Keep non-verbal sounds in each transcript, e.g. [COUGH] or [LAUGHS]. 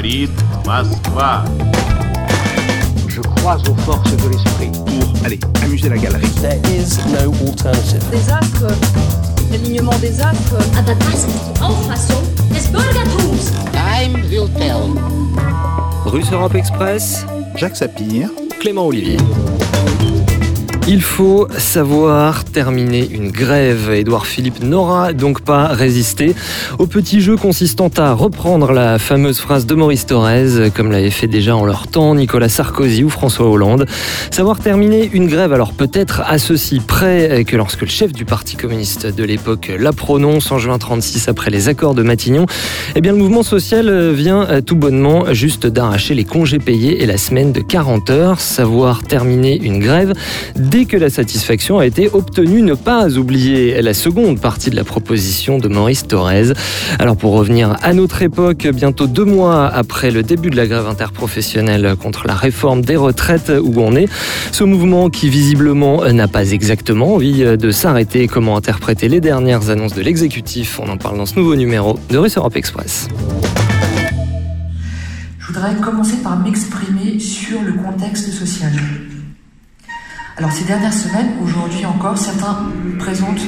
говорит Москва. Je crois aux forces de l'esprit. Pour, allez, amuser la galerie. There is no alternative. Des astres, l'alignement des astres. Aber das ist die Auffassung des Bürgertums. Time will tell. Russe Europe Express, Jacques Sapir. Clément Olivier. Il faut savoir terminer une grève. Édouard Philippe n'aura donc pas résisté au petit jeu consistant à reprendre la fameuse phrase de Maurice Thorez, comme l'avait fait déjà en leur temps Nicolas Sarkozy ou François Hollande. Savoir terminer une grève, alors peut-être à ceci près que lorsque le chef du Parti communiste de l'époque la prononce en juin 36 après les accords de Matignon, eh bien le mouvement social vient tout bonnement juste d'arracher les congés payés et la semaine de 40 heures. Savoir terminer une grève dès que la satisfaction a été obtenue. Ne pas oublier la seconde partie de la proposition de Maurice Thorez. Alors pour revenir à notre époque, bientôt deux mois après le début de la grève interprofessionnelle contre la réforme des retraites où on est, ce mouvement qui visiblement n'a pas exactement envie de s'arrêter. Comment interpréter les dernières annonces de l'exécutif? On en parle dans ce nouveau numéro de Russe Europe Express. Je voudrais commencer par m'exprimer sur le contexte social. Alors ces dernières semaines, aujourd'hui encore, certains présentent,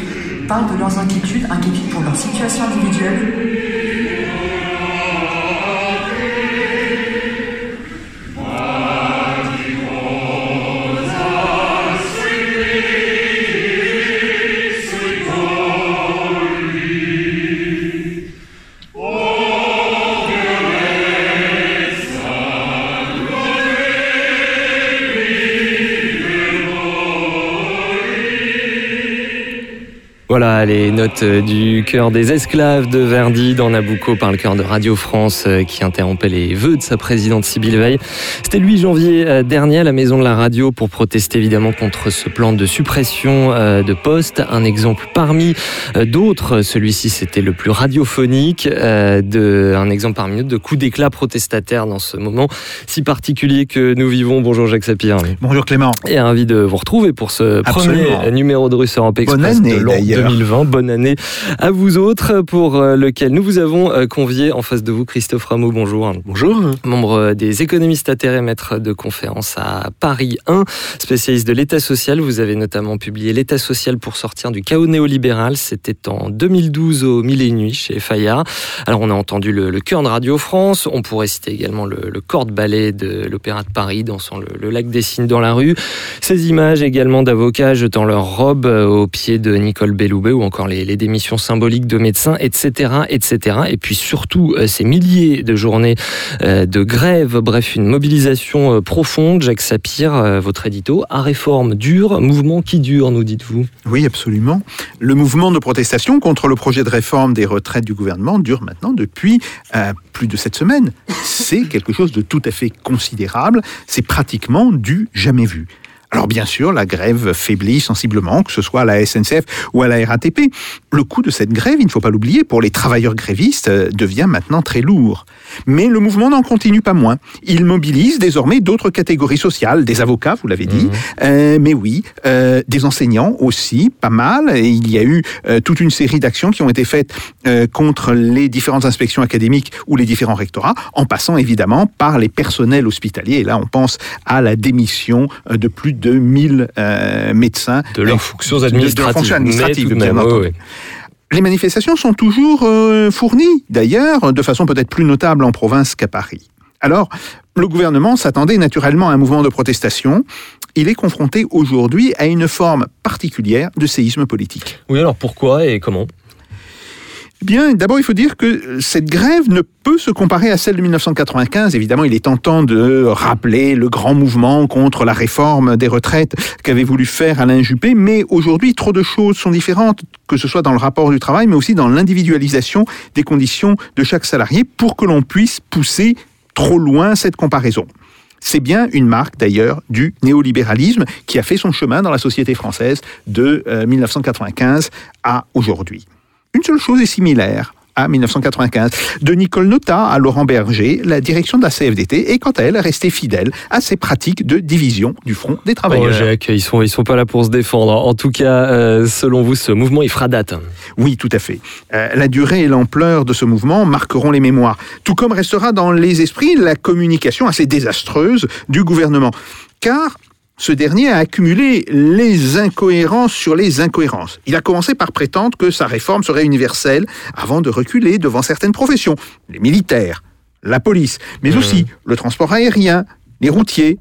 parlent de leurs inquiétudes, inquiétudes pour leur situation individuelle. Voilà les notes du cœur des esclaves de Verdi dans Nabucco par le cœur de Radio France qui interrompait les vœux de sa présidente Sybille Veil. C'était le 8 janvier dernier à la Maison de la Radio pour protester évidemment contre ce plan de suppression de postes. Un exemple parmi d'autres, celui-ci c'était le plus radiophonique, de, un exemple parmi d'autres de coup d'éclat protestataire dans ce moment si particulier que nous vivons. Bonjour Jacques Sapir. Bonjour Clément. Et ravi de vous retrouver pour ce Absolument. premier numéro de Russe Europe Express Bonne année, de l'an d'ailleurs. 2020. Bonne année à vous autres pour euh, lequel nous vous avons euh, convié en face de vous Christophe Rameau. Bonjour. Bonjour. Membre euh, des économistes atterrés, maître de conférence à Paris 1, spécialiste de l'État social. Vous avez notamment publié L'État social pour sortir du chaos néolibéral. C'était en 2012 au Mille et une nuits chez Fayard. Alors on a entendu le, le cœur de Radio France. On pourrait citer également le, le corps de ballet de l'Opéra de Paris dansant le, le lac des Cygnes dans la rue. Ces images également d'avocats jetant leur robe euh, au pied de Nicole Ou encore les, démissions symboliques de médecins, etc., etc. Et puis surtout euh, ces milliers de journées euh, de grève, bref, une mobilisation euh, profonde. Jacques Sapir, votre édito, à réforme dure, mouvement qui dure, nous dites-vous? Oui, absolument. Le mouvement de protestation contre le projet de réforme des retraites du gouvernement dure maintenant depuis plus de sept semaines. C'est quelque chose de tout à fait considérable. C'est pratiquement du jamais vu. Alors bien sûr, la grève faiblit sensiblement, que ce soit à la SNCF ou à la RATP. Le coût de cette grève, il ne faut pas l'oublier, pour les travailleurs grévistes, euh, devient maintenant très lourd. Mais le mouvement n'en continue pas moins. Il mobilise désormais d'autres catégories sociales, des avocats, vous l'avez dit, euh, mais oui, euh, des enseignants aussi, pas mal. Et il y a eu euh, toute une série d'actions qui ont été faites euh, contre les différentes inspections académiques ou les différents rectorats, en passant évidemment par les personnels hospitaliers. Et là, on pense à la démission de plus de 1000 euh, médecins De leurs Euh, fonctions de leurs administratives. fonctions administratives, de bien entendu. Les manifestations sont toujours euh, fournies, d'ailleurs, de façon peut-être plus notable en province qu'à Paris. Alors, le gouvernement s'attendait naturellement à un mouvement de protestation. Il est confronté aujourd'hui à une forme particulière de séisme politique. Oui, alors pourquoi et comment? Eh Bien, d'abord, il faut dire que cette grève ne peut se comparer à celle de 1995. Évidemment, il est tentant de rappeler le grand mouvement contre la réforme des retraites qu'avait voulu faire Alain Juppé, mais aujourd'hui, trop de choses sont différentes, que ce soit dans le rapport du travail, mais aussi dans l'individualisation des conditions de chaque salarié pour que l'on puisse pousser trop loin cette comparaison. C'est bien une marque d'ailleurs du néolibéralisme qui a fait son chemin dans la société française de euh, 1995 à aujourd'hui. Une seule chose est similaire à 1995. De Nicole Nota à Laurent Berger, la direction de la CFDT est quant à elle restée fidèle à ses pratiques de division du Front des Oh, travailleurs. Jacques, ils sont, ils sont pas là pour se défendre. En tout cas, euh, selon vous, ce mouvement, il fera date. Oui, tout à fait. Euh, la durée et l'ampleur de ce mouvement marqueront les mémoires, tout comme restera dans les esprits la communication assez désastreuse du gouvernement. Car ce dernier a accumulé les incohérences sur les incohérences. Il a commencé par prétendre que sa réforme serait universelle avant de reculer devant certaines professions, les militaires, la police, mais aussi le transport aérien, les routiers,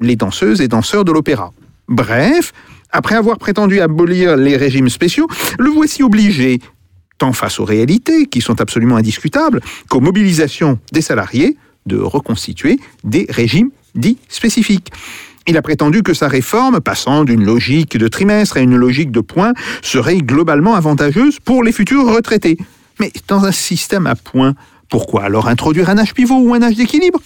les danseuses et danseurs de l'opéra. Bref, après avoir prétendu abolir les régimes spéciaux, le voici obligé, tant face aux réalités qui sont absolument indiscutables, qu'aux mobilisations des salariés, de reconstituer des régimes dits spécifiques. Il a prétendu que sa réforme, passant d'une logique de trimestre à une logique de points, serait globalement avantageuse pour les futurs retraités. Mais dans un système à points, pourquoi alors introduire un âge pivot ou un âge d'équilibre?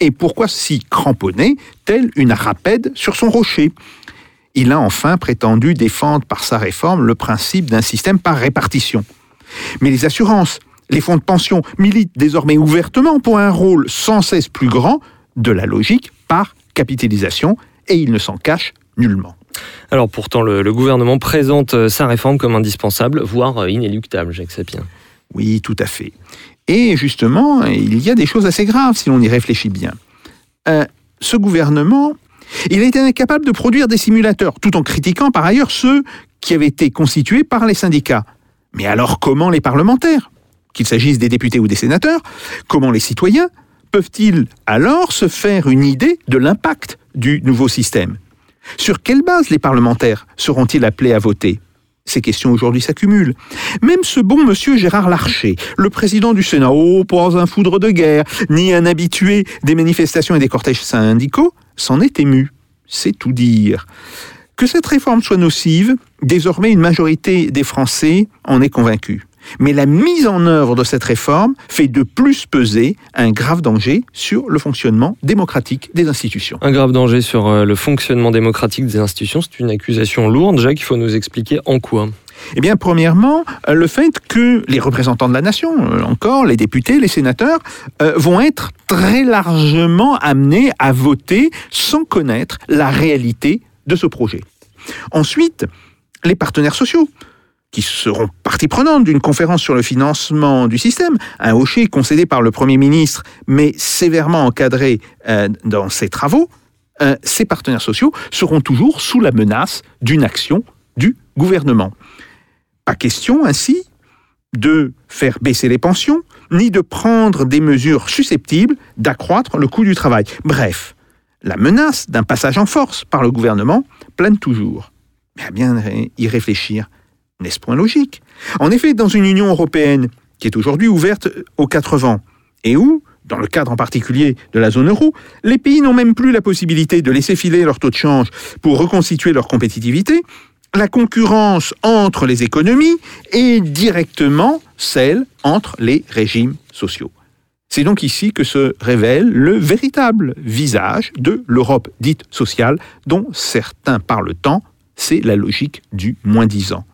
Et pourquoi s'y cramponner, tel une rapède sur son rocher? Il a enfin prétendu défendre par sa réforme le principe d'un système par répartition. Mais les assurances, les fonds de pension militent désormais ouvertement pour un rôle sans cesse plus grand de la logique par capitalisation et il ne s'en cache nullement. Alors pourtant, le, le gouvernement présente euh, sa réforme comme indispensable, voire euh, inéluctable, Jacques Sapien. Oui, tout à fait. Et justement, il y a des choses assez graves si l'on y réfléchit bien. Euh, ce gouvernement, il a été incapable de produire des simulateurs, tout en critiquant par ailleurs ceux qui avaient été constitués par les syndicats. Mais alors comment les parlementaires, qu'il s'agisse des députés ou des sénateurs, comment les citoyens peuvent-ils alors se faire une idée de l'impact du nouveau système? Sur quelle base les parlementaires seront-ils appelés à voter? Ces questions aujourd'hui s'accumulent. Même ce bon monsieur Gérard Larcher, le président du Sénat, oh, pas un foudre de guerre, ni un habitué des manifestations et des cortèges syndicaux, s'en est ému. C'est tout dire. Que cette réforme soit nocive, désormais une majorité des Français en est convaincue. Mais la mise en œuvre de cette réforme fait de plus peser un grave danger sur le fonctionnement démocratique des institutions. Un grave danger sur euh, le fonctionnement démocratique des institutions, c'est une accusation lourde. Jacques, il faut nous expliquer en quoi. Eh bien, premièrement, euh, le fait que les représentants de la nation, euh, encore les députés, les sénateurs, euh, vont être très largement amenés à voter sans connaître la réalité de ce projet. Ensuite, les partenaires sociaux qui seront partie prenante d'une conférence sur le financement du système, un hocher concédé par le Premier ministre, mais sévèrement encadré euh, dans ses travaux, euh, ces partenaires sociaux seront toujours sous la menace d'une action du gouvernement. Pas question ainsi de faire baisser les pensions, ni de prendre des mesures susceptibles d'accroître le coût du travail. Bref, la menace d'un passage en force par le gouvernement plane toujours. Mais à bien y réfléchir, n'est-ce point logique? En effet, dans une Union européenne qui est aujourd'hui ouverte aux quatre vents, et où, dans le cadre en particulier de la zone euro, les pays n'ont même plus la possibilité de laisser filer leur taux de change pour reconstituer leur compétitivité, la concurrence entre les économies est directement celle entre les régimes sociaux. C'est donc ici que se révèle le véritable visage de l'Europe dite sociale, dont certains parlent tant, c'est la logique du moins-disant.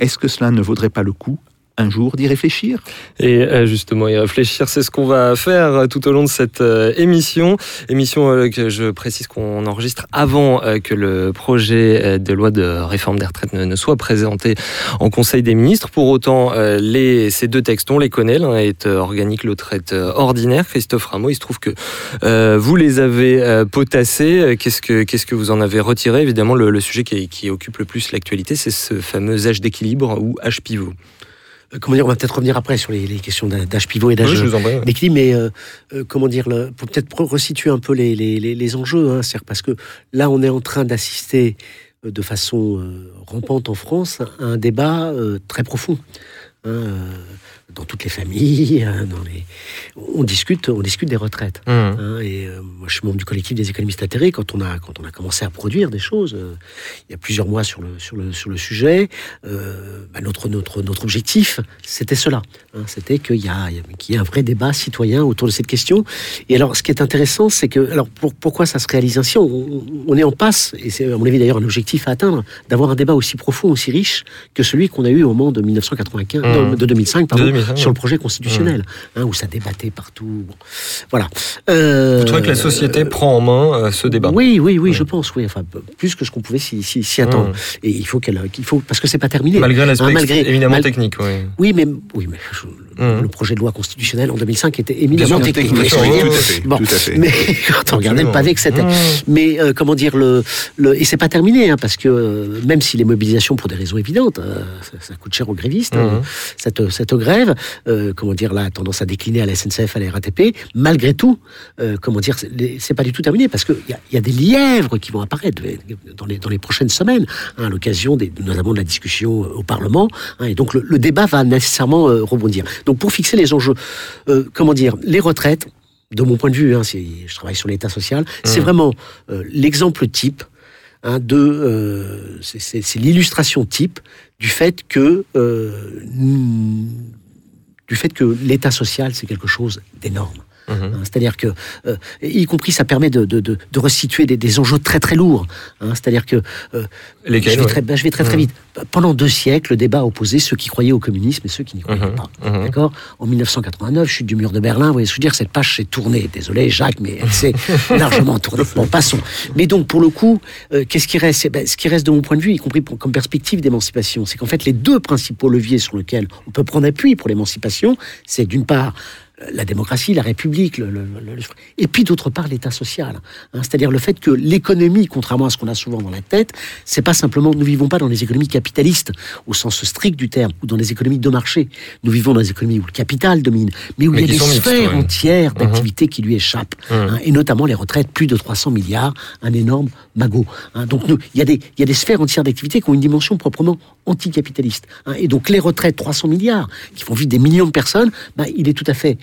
Est-ce que cela ne vaudrait pas le coup un jour d'y réfléchir Et euh, justement, y réfléchir, c'est ce qu'on va faire euh, tout au long de cette euh, émission. Émission que je précise qu'on enregistre avant que le projet de loi de réforme des retraites ne, soit présenté en Conseil des ministres. Pour autant, ces deux textes, on les connaît. L'un est organique, l'autre est ordinaire. Christophe Rameau, il se trouve que vous les avez potassés. Qu'est-ce que, vous en avez retiré? Évidemment, le, le sujet qui, qui occupe le plus l'actualité, c'est ce fameux âge d'équilibre ou âge pivot. Comment dire, on va peut-être revenir après sur les, les questions d'âge pivot et d'âge Oui, d'équilibre, mais euh, euh, comment dire, le- pour peut-être re- resituer un peu les, les, enjeux, hein, parce que là, on est en train d'assister euh, de façon euh, rampante en France à un débat très profond. hein, dans toutes les familles, hein, dans les... on discute, on discute des retraites. Mmh. hein, et euh, moi, je suis membre du collectif des économistes atterrés. Quand on a, quand on a commencé à produire des choses, euh, il y a plusieurs mois sur le, sur le, sur le sujet, euh, bah, notre, notre, notre objectif, c'était cela. hein, c'était qu'il y, a- y a- qu'il ait un vrai débat citoyen autour de cette question. Et alors, ce qui est intéressant, c'est que, alors, pour- pourquoi ça se réalise ainsi? On, on- est en passe, et c'est à mon avis d'ailleurs un objectif à atteindre, d'avoir un débat aussi profond, aussi riche que celui qu'on a eu au moment de 1995. de, de 2005, pardon, De 2005, sur le projet constitutionnel, hein, où ça débattait partout. Bon. Voilà. Euh, Vous trouvez que la société prend en main euh, ce débat Oui, oui, oui, je pense, oui. Enfin, plus que ce qu'on pouvait s'y attendre. Mmh. Et il faut qu'elle, faut, parce que c'est pas terminé. Malgré l'aspect Hein, mal- technique, oui. Oui, mais oui, mais je- Mmh. le projet de loi constitutionnelle en 2005 était éminemment technique. technique, fait, Bon, tout à fait. mais [LAUGHS] quand on regardait le pavé que c'était. Mmh. Mais euh, comment dire le, le et c'est pas terminé hein, parce que euh, même si les mobilisations pour des raisons évidentes, euh, ça, ça coûte cher aux grévistes Mhm. euh, cette cette grève, euh, comment dire là a tendance à décliner à la SNCF, à la RATP. Malgré tout, euh, comment dire c'est pas du tout terminé parce que il y a, il y a des lièvres qui vont apparaître dans les dans les prochaines semaines hein, à l'occasion des notamment de la discussion au Parlement hein, et donc le, le débat va nécessairement euh, rebondir. Donc pour fixer les enjeux, euh, comment dire les retraites de mon point de vue, hein, je travaille sur l'État social, c'est Mhm. vraiment euh, l'exemple type hein, de, euh, c'est- l'illustration type du fait que euh, du fait que l'État social c'est quelque chose d'énorme. Mhm. Hein, C'est-à-dire que, euh, y compris, ça permet de, de, de, de restituer des, des enjeux très très lourds. hein. C'est-à-dire que euh, Lesquels je vais, ouais. très, ben, je vais très très Mhm. vite. Pendant deux siècles, le débat opposait ceux qui croyaient au communisme et ceux qui n'y croyaient Mhm. pas. D'accord? En 1989, chute du mur de Berlin, vous voyez ce que je veux dire Cette page s'est tournée. Désolé, Jacques, mais elle s'est [LAUGHS] largement tournée. Bon, passons. Mais donc, pour le coup, euh, qu'est-ce qui reste? Eh ben, Ce qui reste de mon point de vue, y compris pour- comme perspective d'émancipation, c'est qu'en fait, les deux principaux leviers sur lesquels on peut prendre appui pour l'émancipation, c'est d'une part la démocratie, la République, le, le- le- et puis d'autre part l'État social. Hein, C'est-à-dire le fait que l'économie, contrairement à ce qu'on a souvent dans la tête, c'est pas simplement, nous vivons pas dans les économies capitalistes au sens strict du terme, ou dans les économies de marché. Nous vivons dans des économies où le capital domine, mais où Mais il y a des sphères entières Mhm. d'activités qui lui échappent, hein, et notamment les retraites, plus de 300 milliards, un énorme magot. hein. Donc nous, il y a des, il y a des sphères entières d'activités qui ont une dimension proprement anticapitaliste. hein. Et donc les retraites, 300 milliards, qui font vivre des millions de personnes, bah, il est tout à fait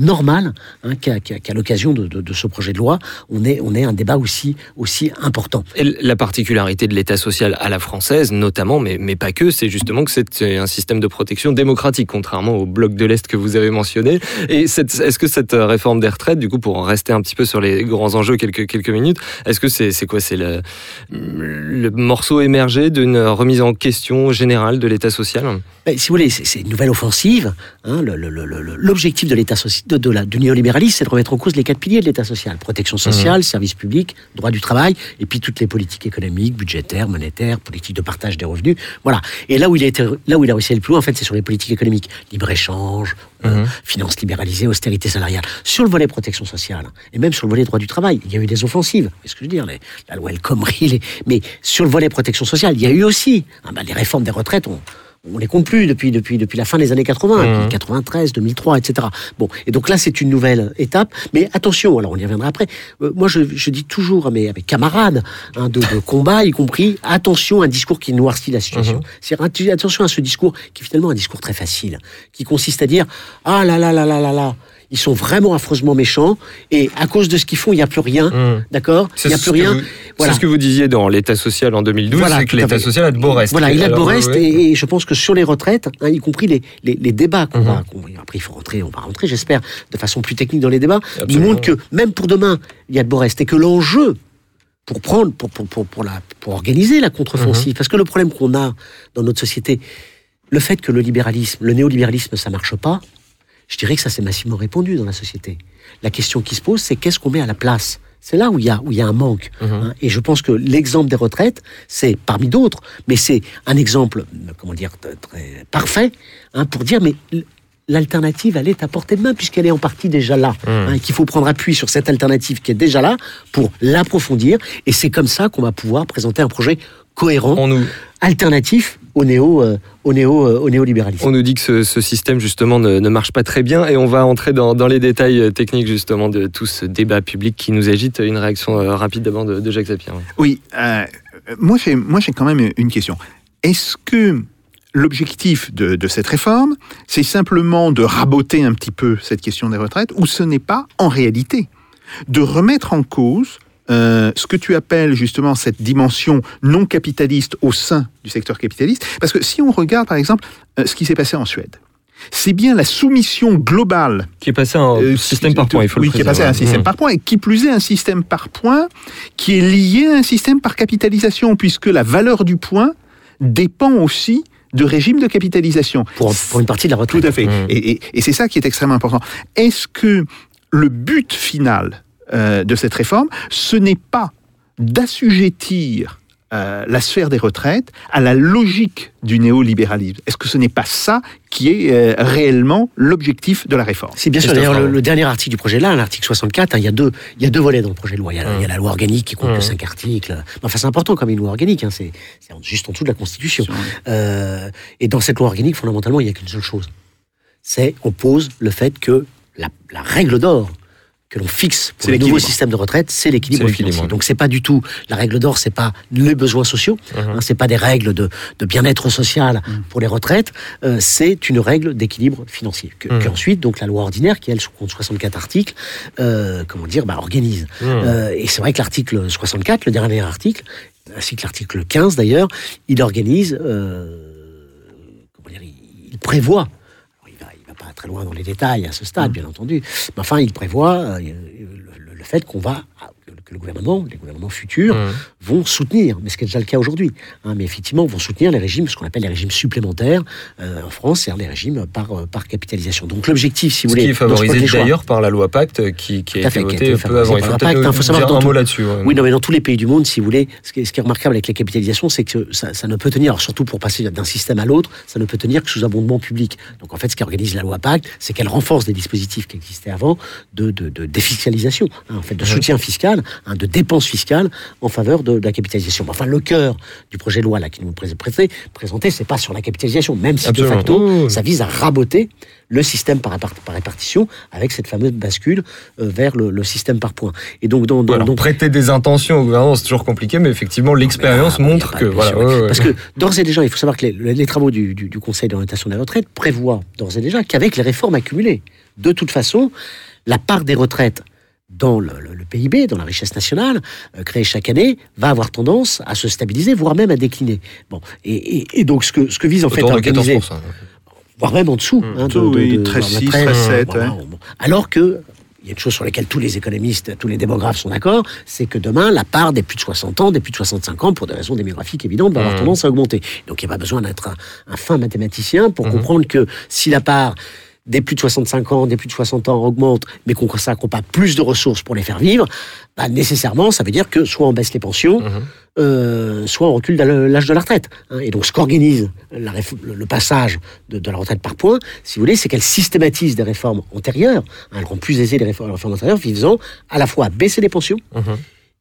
normal hein, qu'à l'occasion de, de- de ce projet de loi, on ait, on ait un débat aussi, aussi important. Et la particularité de l'État social à la française, notamment, mais, mais pas que, c'est justement que c'est un système de protection démocratique, contrairement au bloc de l'Est que vous avez mentionné. Et est-ce que cette réforme des retraites, du coup, pour en rester un petit peu sur les grands enjeux quelques, quelques minutes, est-ce que c'est c'est quoi C'est le, le morceau émergé d'une remise en question générale de l'État social? Ben, si vous voulez, c'est une nouvelle offensive. hein, L'objectif de l'État social, de, de la, du néolibéralisme, c'est de remettre en cause les quatre piliers de l'État social protection sociale, service public, droit du travail, et puis toutes les politiques économiques, budgétaires, monétaires, politique de partage des revenus. Voilà. Et là où il a été, là où il a réussi à aller plus loin, en fait, c'est sur les politiques économiques, libre échange, euh, finances libéralisées, austérité salariale. Sur le volet protection sociale et même sur le volet droit du travail, il y a eu des offensives. C'est ce que je veux dire, les- la loi El Khomri, les- mais sur le volet protection sociale, il y a eu aussi ah ben, les réformes des retraites. On, on les compte plus depuis, depuis, depuis la fin des années 80, Mhm. puis 93, 2003, etc. Bon, et donc là, c'est une nouvelle étape. Mais attention, alors on y reviendra après. Euh, moi, je, je dis toujours à mes, à mes camarades hein, de, de combat, y compris, attention à un discours qui noircit la situation. C'est-à-dire, atti- attention à ce discours qui est finalement un discours très facile, qui consiste à dire Ah là là là là là là, ils sont vraiment affreusement méchants, et à cause de ce qu'ils font, il n'y a plus rien, Mhm. d'accord Il n'y a plus rien. vous- Voilà. C'est ce que vous disiez dans l'État social en 2012, Voilà, c'est que l'État social a de beau reste. Voilà, il a de beau Alors, reste ouais. et, et je pense que sur les retraites, hein, y compris les, les, les débats qu'on Mhm. va, va- après il faut rentrer, on va rentrer, j'espère, de façon plus technique dans les débats, nous Absolument. montrent que même pour demain, il y a de beau reste et que l'enjeu pour prendre, pour, pour, pour, pour, la, pour organiser la contre-offensive, parce que le problème qu'on a dans notre société, le fait que le libéralisme, le néolibéralisme, ça marche pas, je dirais que ça s'est massivement répandu dans la société. La question qui se pose, c'est qu'est-ce qu'on met à la place? C'est là où il y a, où il y a un manque. Mhm. hein. Et je pense que l'exemple des retraites, c'est parmi d'autres, mais c'est un exemple, comment dire, très parfait, hein, pour dire, mais l'alternative, elle est à portée de main, puisqu'elle est en partie déjà là. hein, et qu'il faut prendre appui sur cette alternative qui est déjà là pour l'approfondir. Et c'est comme ça qu'on va pouvoir présenter un projet cohérent, nous, alternatif au néo, euh, au néo, euh, au néolibéralisme. On nous dit que ce, ce système justement ne, ne marche pas très bien et on va entrer dans, dans les détails euh, techniques justement de tout ce débat public qui nous agite. Une réaction rapide d'abord de, de Jacques Zapier. Oui, euh, moi j'ai moi j'ai quand même une question. Est-ce que l'objectif de, de cette réforme, c'est simplement de raboter un petit peu cette question des retraites, ou ce n'est pas en réalité de remettre en cause euh, ce que tu appelles justement cette dimension non capitaliste au sein du secteur capitaliste Parce que si on regarde par exemple euh, ce qui s'est passé en Suède, c'est bien la soumission globale Qui est passé un euh, système par points, il faut oui, le qui est passé à un système Mmh. par points, et qui plus est un système par points qui est lié à un système par capitalisation, puisque la valeur du point dépend aussi de régime de capitalisation. Pour, pour une partie de la retraite. Tout à fait. Mmh. Et, et- et c'est ça qui est extrêmement important. Est-ce que le but final euh, de cette réforme, ce n'est pas d'assujettir euh, la sphère des retraites à la logique du néolibéralisme Est-ce que ce n'est pas ça qui est euh, réellement l'objectif de la réforme? C'est bien sûr. D'ailleurs, le, le dernier article du projet de loi, l'article 64, hein, il, y a deux, il y a deux volets dans le projet de loi. Il y a, la- il y a la loi organique qui compte que Mmh. cinq articles. Enfin, c'est important comme une loi organique. hein, c'est c'est juste en dessous de la Constitution. Euh, et dans cette loi organique, fondamentalement, il n'y a qu'une seule chose. C'est on pose le fait que la, la règle d'or que l'on fixe pour le nouveau système de retraite, c'est l'équilibre financier. Donc c'est pas du tout la règle d'or, c'est pas les besoins sociaux, Mhm. hein, c'est pas des règles de, de bien-être social Mm. pour les retraites, euh, c'est une règle d'équilibre financier que, Mhm. qu'ensuite donc la loi ordinaire qui elle compte 64 articles, euh, comment dire, bah, organise. Mmh. Euh, et c'est vrai que l'article 64, le dernier article, ainsi que l'article 15 d'ailleurs, il organise, euh, comment dire, il prévoit. alors, Il va, il va pas très loin dans les détails à ce stade, bien entendu. Mais enfin, il prévoit euh, le fait qu'on va, que le gouvernement, les gouvernements futurs, Mmh. vont soutenir, mais ce qui est déjà le cas aujourd'hui, hein, mais effectivement, vont soutenir les régimes, ce qu'on appelle les régimes supplémentaires euh, en France, c'est-à-dire les régimes par, euh, par capitalisation. Donc l'objectif, si vous Ce voulez, qui est ce favorisé d'ailleurs par la loi Pacte qui, qui Tout a à été fait, qui a votée été peu avant. Il faut Pacte. Il faut savoir un mot là-dessus. ouais. Oui, non, mais dans tous les pays du monde, si vous voulez, ce qui est, ce qui est remarquable avec la capitalisation, c'est que ça, ça ne peut tenir, alors surtout pour passer d'un système à l'autre, ça ne peut tenir que sous abondement public. Donc en fait, ce qui organise la loi Pacte, c'est qu'elle renforce des dispositifs qui existaient avant de, de, de défiscalisation, hein, en fait, de soutien fiscal, hein, de dépenses fiscales en faveur de, de la capitalisation. Enfin, le cœur du projet de loi là qui nous est présenté, présenté, c'est pas sur la capitalisation, même si Absolument. de facto, oui. ça vise à raboter le système par, répart- par répartition avec cette fameuse bascule euh, vers le, le système par points. Et donc, dans, dans- Alors, donc prêter des intentions au gouvernement, c'est toujours compliqué, mais effectivement, l'expérience Ah, montre que. Voilà, sûr, ouais, ouais. Parce que d'ores et déjà, il faut savoir que les, les travaux du, du- du Conseil d'orientation des retraites prévoient d'ores et déjà qu'avec les réformes accumulées, de toute façon, la part des retraites dans le, le- le PIB, dans la richesse nationale, euh, créée chaque année, va avoir tendance à se stabiliser, voire même à décliner. Bon, et, et- et donc ce que, ce que vise en fait à autour de organiser, 14%. voire même en dessous, Mmh. hein, Tout, oui, 13,6, 13,7, voilà, ouais. bon. Alors que il y a une chose sur laquelle tous les économistes, tous les démographes sont d'accord, c'est que demain, la part des plus de 60 ans, des plus de 65 ans, pour des raisons démographiques évidentes, va avoir Mhm. tendance à augmenter. Donc il n'y a pas besoin d'être un, un fin mathématicien pour Mhm. comprendre que si la part des plus de 65 ans, des plus de 60 ans augmente, mais qu'on consacre pas plus de ressources pour les faire vivre, bah, nécessairement, ça veut dire que soit on baisse les pensions, Mhm. euh, soit on recule l'âge de la retraite. hein. Et donc, ce qu'organise le passage de, de la retraite par points, si vous voulez, c'est qu'elle systématise des réformes antérieures. hein, elle rend plus aisée les réformes, les réformes antérieures, visant à la fois à baisser les pensions Mhm.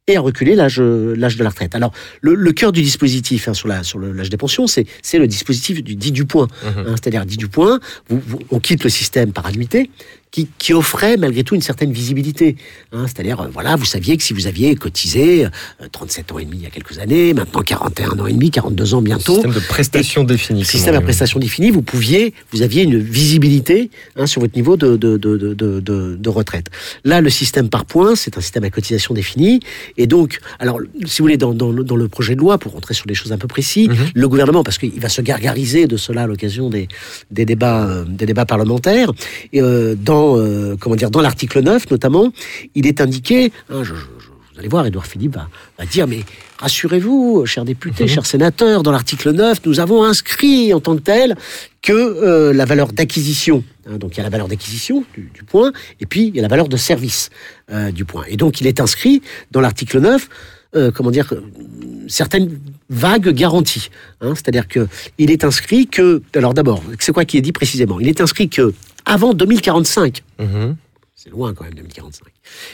Et à reculer l'âge l'âge de la retraite. Alors, le, le cœur du dispositif hein, sur la sur l'âge des pensions, c'est le dispositif du dit du point. Mhm. hein, C'est-à-dire dit du point, vous- vous- on quitte le système par annuité qui, qui offrait malgré tout une certaine visibilité. hein. C'est-à-dire, euh, voilà, vous saviez que si vous aviez cotisé euh, 37 ans et demi il y a quelques années, maintenant 41 ans et demi, 42 ans bientôt, Système de prestation définie. système dit. prestation définie, vous pouviez, vous aviez une visibilité hein, sur votre niveau de, de, de, de, de, de- de retraite. Là, le système par points, c'est un système à cotisation définie. Et donc, alors, si vous voulez, dans, dans, le- dans le projet de loi, pour rentrer sur des choses un peu précises, Mhm. le gouvernement, parce qu'il va se gargariser de cela à l'occasion des, des, débats, euh, des débats parlementaires, et, euh, dans, euh, comment dire, dans l'article 9 notamment, il est indiqué, hein, je- je- je- vous allez voir, Édouard Philippe va, va dire, mais rassurez-vous, chers députés, chers sénateurs, dans l'article 9, nous avons inscrit en tant que tel que euh, la valeur d'acquisition, hein, donc il y a la valeur d'acquisition du, du point, et puis il y a la valeur de service euh, du point. Et donc il est inscrit dans l'article 9, euh, comment dire, certaines vagues garanties. hein. C'est-à-dire que il est inscrit que, alors d'abord, c'est quoi qui est dit précisément? Il est inscrit que avant 2045, Mhm. c'est loin quand même 2045.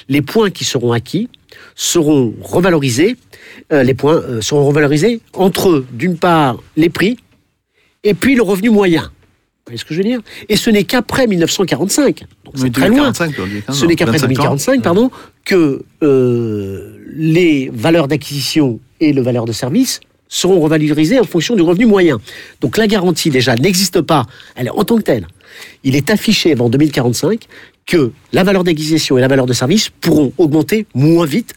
Les points qui seront acquis seront revalorisés. euh, les points euh, seront revalorisés entre, d'une part, les prix et puis le revenu moyen. Vous voyez ce que je veux dire? Et ce n'est qu'après 1945, donc c'est très loin. 2045, on dit, hein, Ce n'est qu'après 25 ans. 2045, pardon, que euh, les valeurs d'acquisition et le valeur de service seront revalorisées en fonction du revenu moyen. Donc la garantie déjà n'existe pas, elle est en tant que telle. Il est affiché avant 2045 que la valeur d'acquisition et la valeur de service pourront augmenter moins vite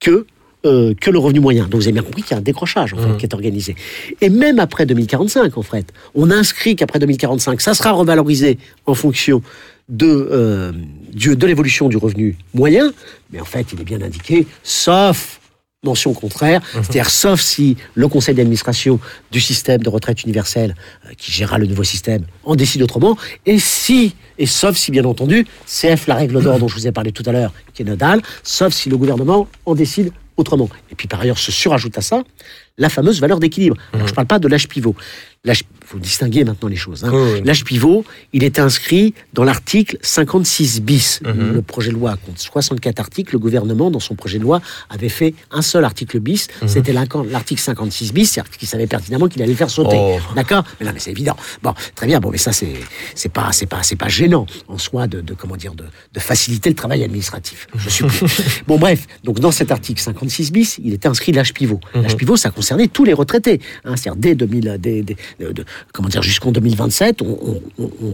que euh, que le revenu moyen. Donc vous avez bien compris qu'il y a un décrochage en fait, Mhm. qui est organisé. Et même après 2045, en fait, on inscrit qu'après 2045, ça sera revalorisé en fonction de, euh, du- de l'évolution du revenu moyen. Mais en fait, il est bien indiqué, sauf mention contraire, c'est-à-dire sauf si le conseil d'administration du système de retraite universelle euh, qui gérera le nouveau système en décide autrement, et si et sauf si bien entendu CF la règle d'or dont je vous ai parlé tout à l'heure qui est nodale, sauf si le gouvernement en décide autrement. Et puis par ailleurs se surajoute à ça la fameuse valeur d'équilibre. Alors, Je ne parle pas de l'âge pivot. L'âge, faut distinguer maintenant les choses. hein. L'âge pivot, il est inscrit dans l'article 56 bis. Mhm. Le projet de loi compte 64 articles. Le gouvernement, dans son projet de loi, avait fait un seul article bis. Mhm. C'était l'article 56 bis, c'est-à-dire qu'il savait pertinemment qu'il allait le faire sauter. Oh. D'accord? Mais non, mais c'est évident. Bon, très bien. Bon, mais ça, c'est c'est pas c'est pas c'est pas gênant en soi de, de comment dire de, de faciliter le travail administratif. Je supplie. [LAUGHS] bon, bref. Donc dans cet article 56 bis, il était inscrit l'âge pivot. Mhm. L'âge pivot, ça concernait tous les retraités. Hein, c'est-à-dire dès 2000, dès, dès- de- comment dire jusqu'en 2027, on,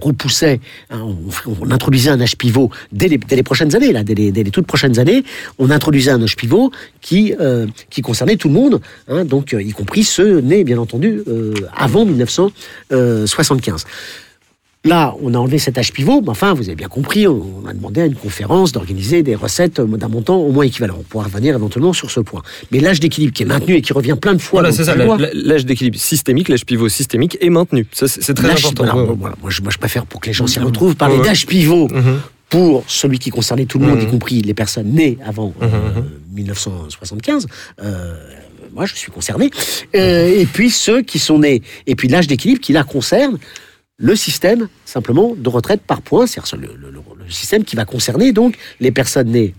repoussait, hein, on, introduisait un âge pivot dès les, prochaines années, là, dès les, toutes prochaines années, on introduisait un âge pivot qui euh, qui concernait tout le monde, hein, donc euh, y compris ceux nés bien entendu euh, avant 1975. Là, on a enlevé cet âge pivot, mais enfin, vous avez bien compris, on a demandé à une conférence d'organiser des recettes euh, d'un montant au moins équivalent. On pourra revenir éventuellement sur ce point. Mais l'âge d'équilibre qui est maintenu et qui revient plein de fois Voilà, c'est ça. la- la- L'âge d'équilibre systémique, l'âge pivot systémique est maintenu. C'est très important. voilà, Ouais, bon, ouais. voilà, moi, je, moi, je préfère pour que les gens s'y retrouvent parler Ouais, d'âge pivot Mhm. pour celui qui concernait tout le monde, y compris les personnes nées avant euh, Mhm. 1975. Euh, moi, je suis concerné. Euh, et puis ceux qui sont nés. Et puis l'âge d'équilibre qui là concerne le système simplement de retraite par points, c'est-à-dire le, système qui va concerner donc les personnes nées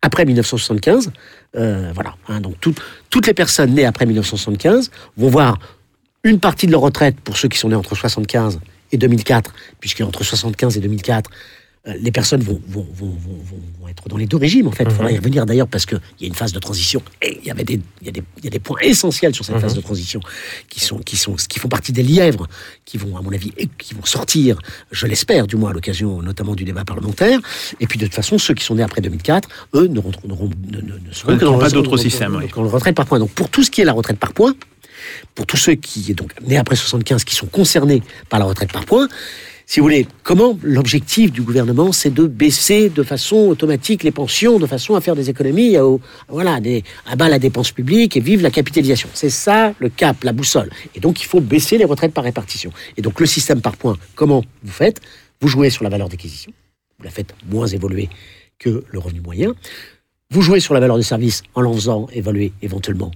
après 1975. Euh, voilà. hein, donc tout- toutes les personnes nées après 1975 vont voir une partie de leur retraite pour ceux qui sont nés entre 75 et 2004, puisqu'entre 75 et 2004, euh, les personnes vont, vont, vont, vont- vont- vont être dans les deux régimes, en fait. Il faudra y revenir d'ailleurs parce qu'il y a une phase de transition. Et il y, avait des, il y, a des, il y a des points essentiels sur cette phase de transition qui, sont, qui, sont, qui font partie des lièvres qui vont, à mon avis, et qui vont sortir, je l'espère, du moins à l'occasion notamment du débat parlementaire. Et puis de toute façon, ceux qui sont nés après 2004, eux, ne, rentreront- ne, ne, ne seront n'ont pas le- d'autre dans- système, dans- oui. dans le retraite par points. Donc pour tout ce qui est la retraite par points, pour tous ceux qui donc nés après 75 qui sont concernés par la retraite par points, si vous voulez, comment l'objectif du gouvernement, c'est de baisser de façon automatique les pensions, de façon à faire des économies, au- voilà, des, à bas la dépense publique et vive la capitalisation. C'est ça le cap, la boussole. Et donc il faut baisser les retraites par répartition. Et donc le système par points, comment vous faites? Vous jouez sur la valeur d'acquisition, vous la faites moins évoluer que le revenu moyen. Vous jouez sur la valeur du service en l'en faisant évoluer éventuellement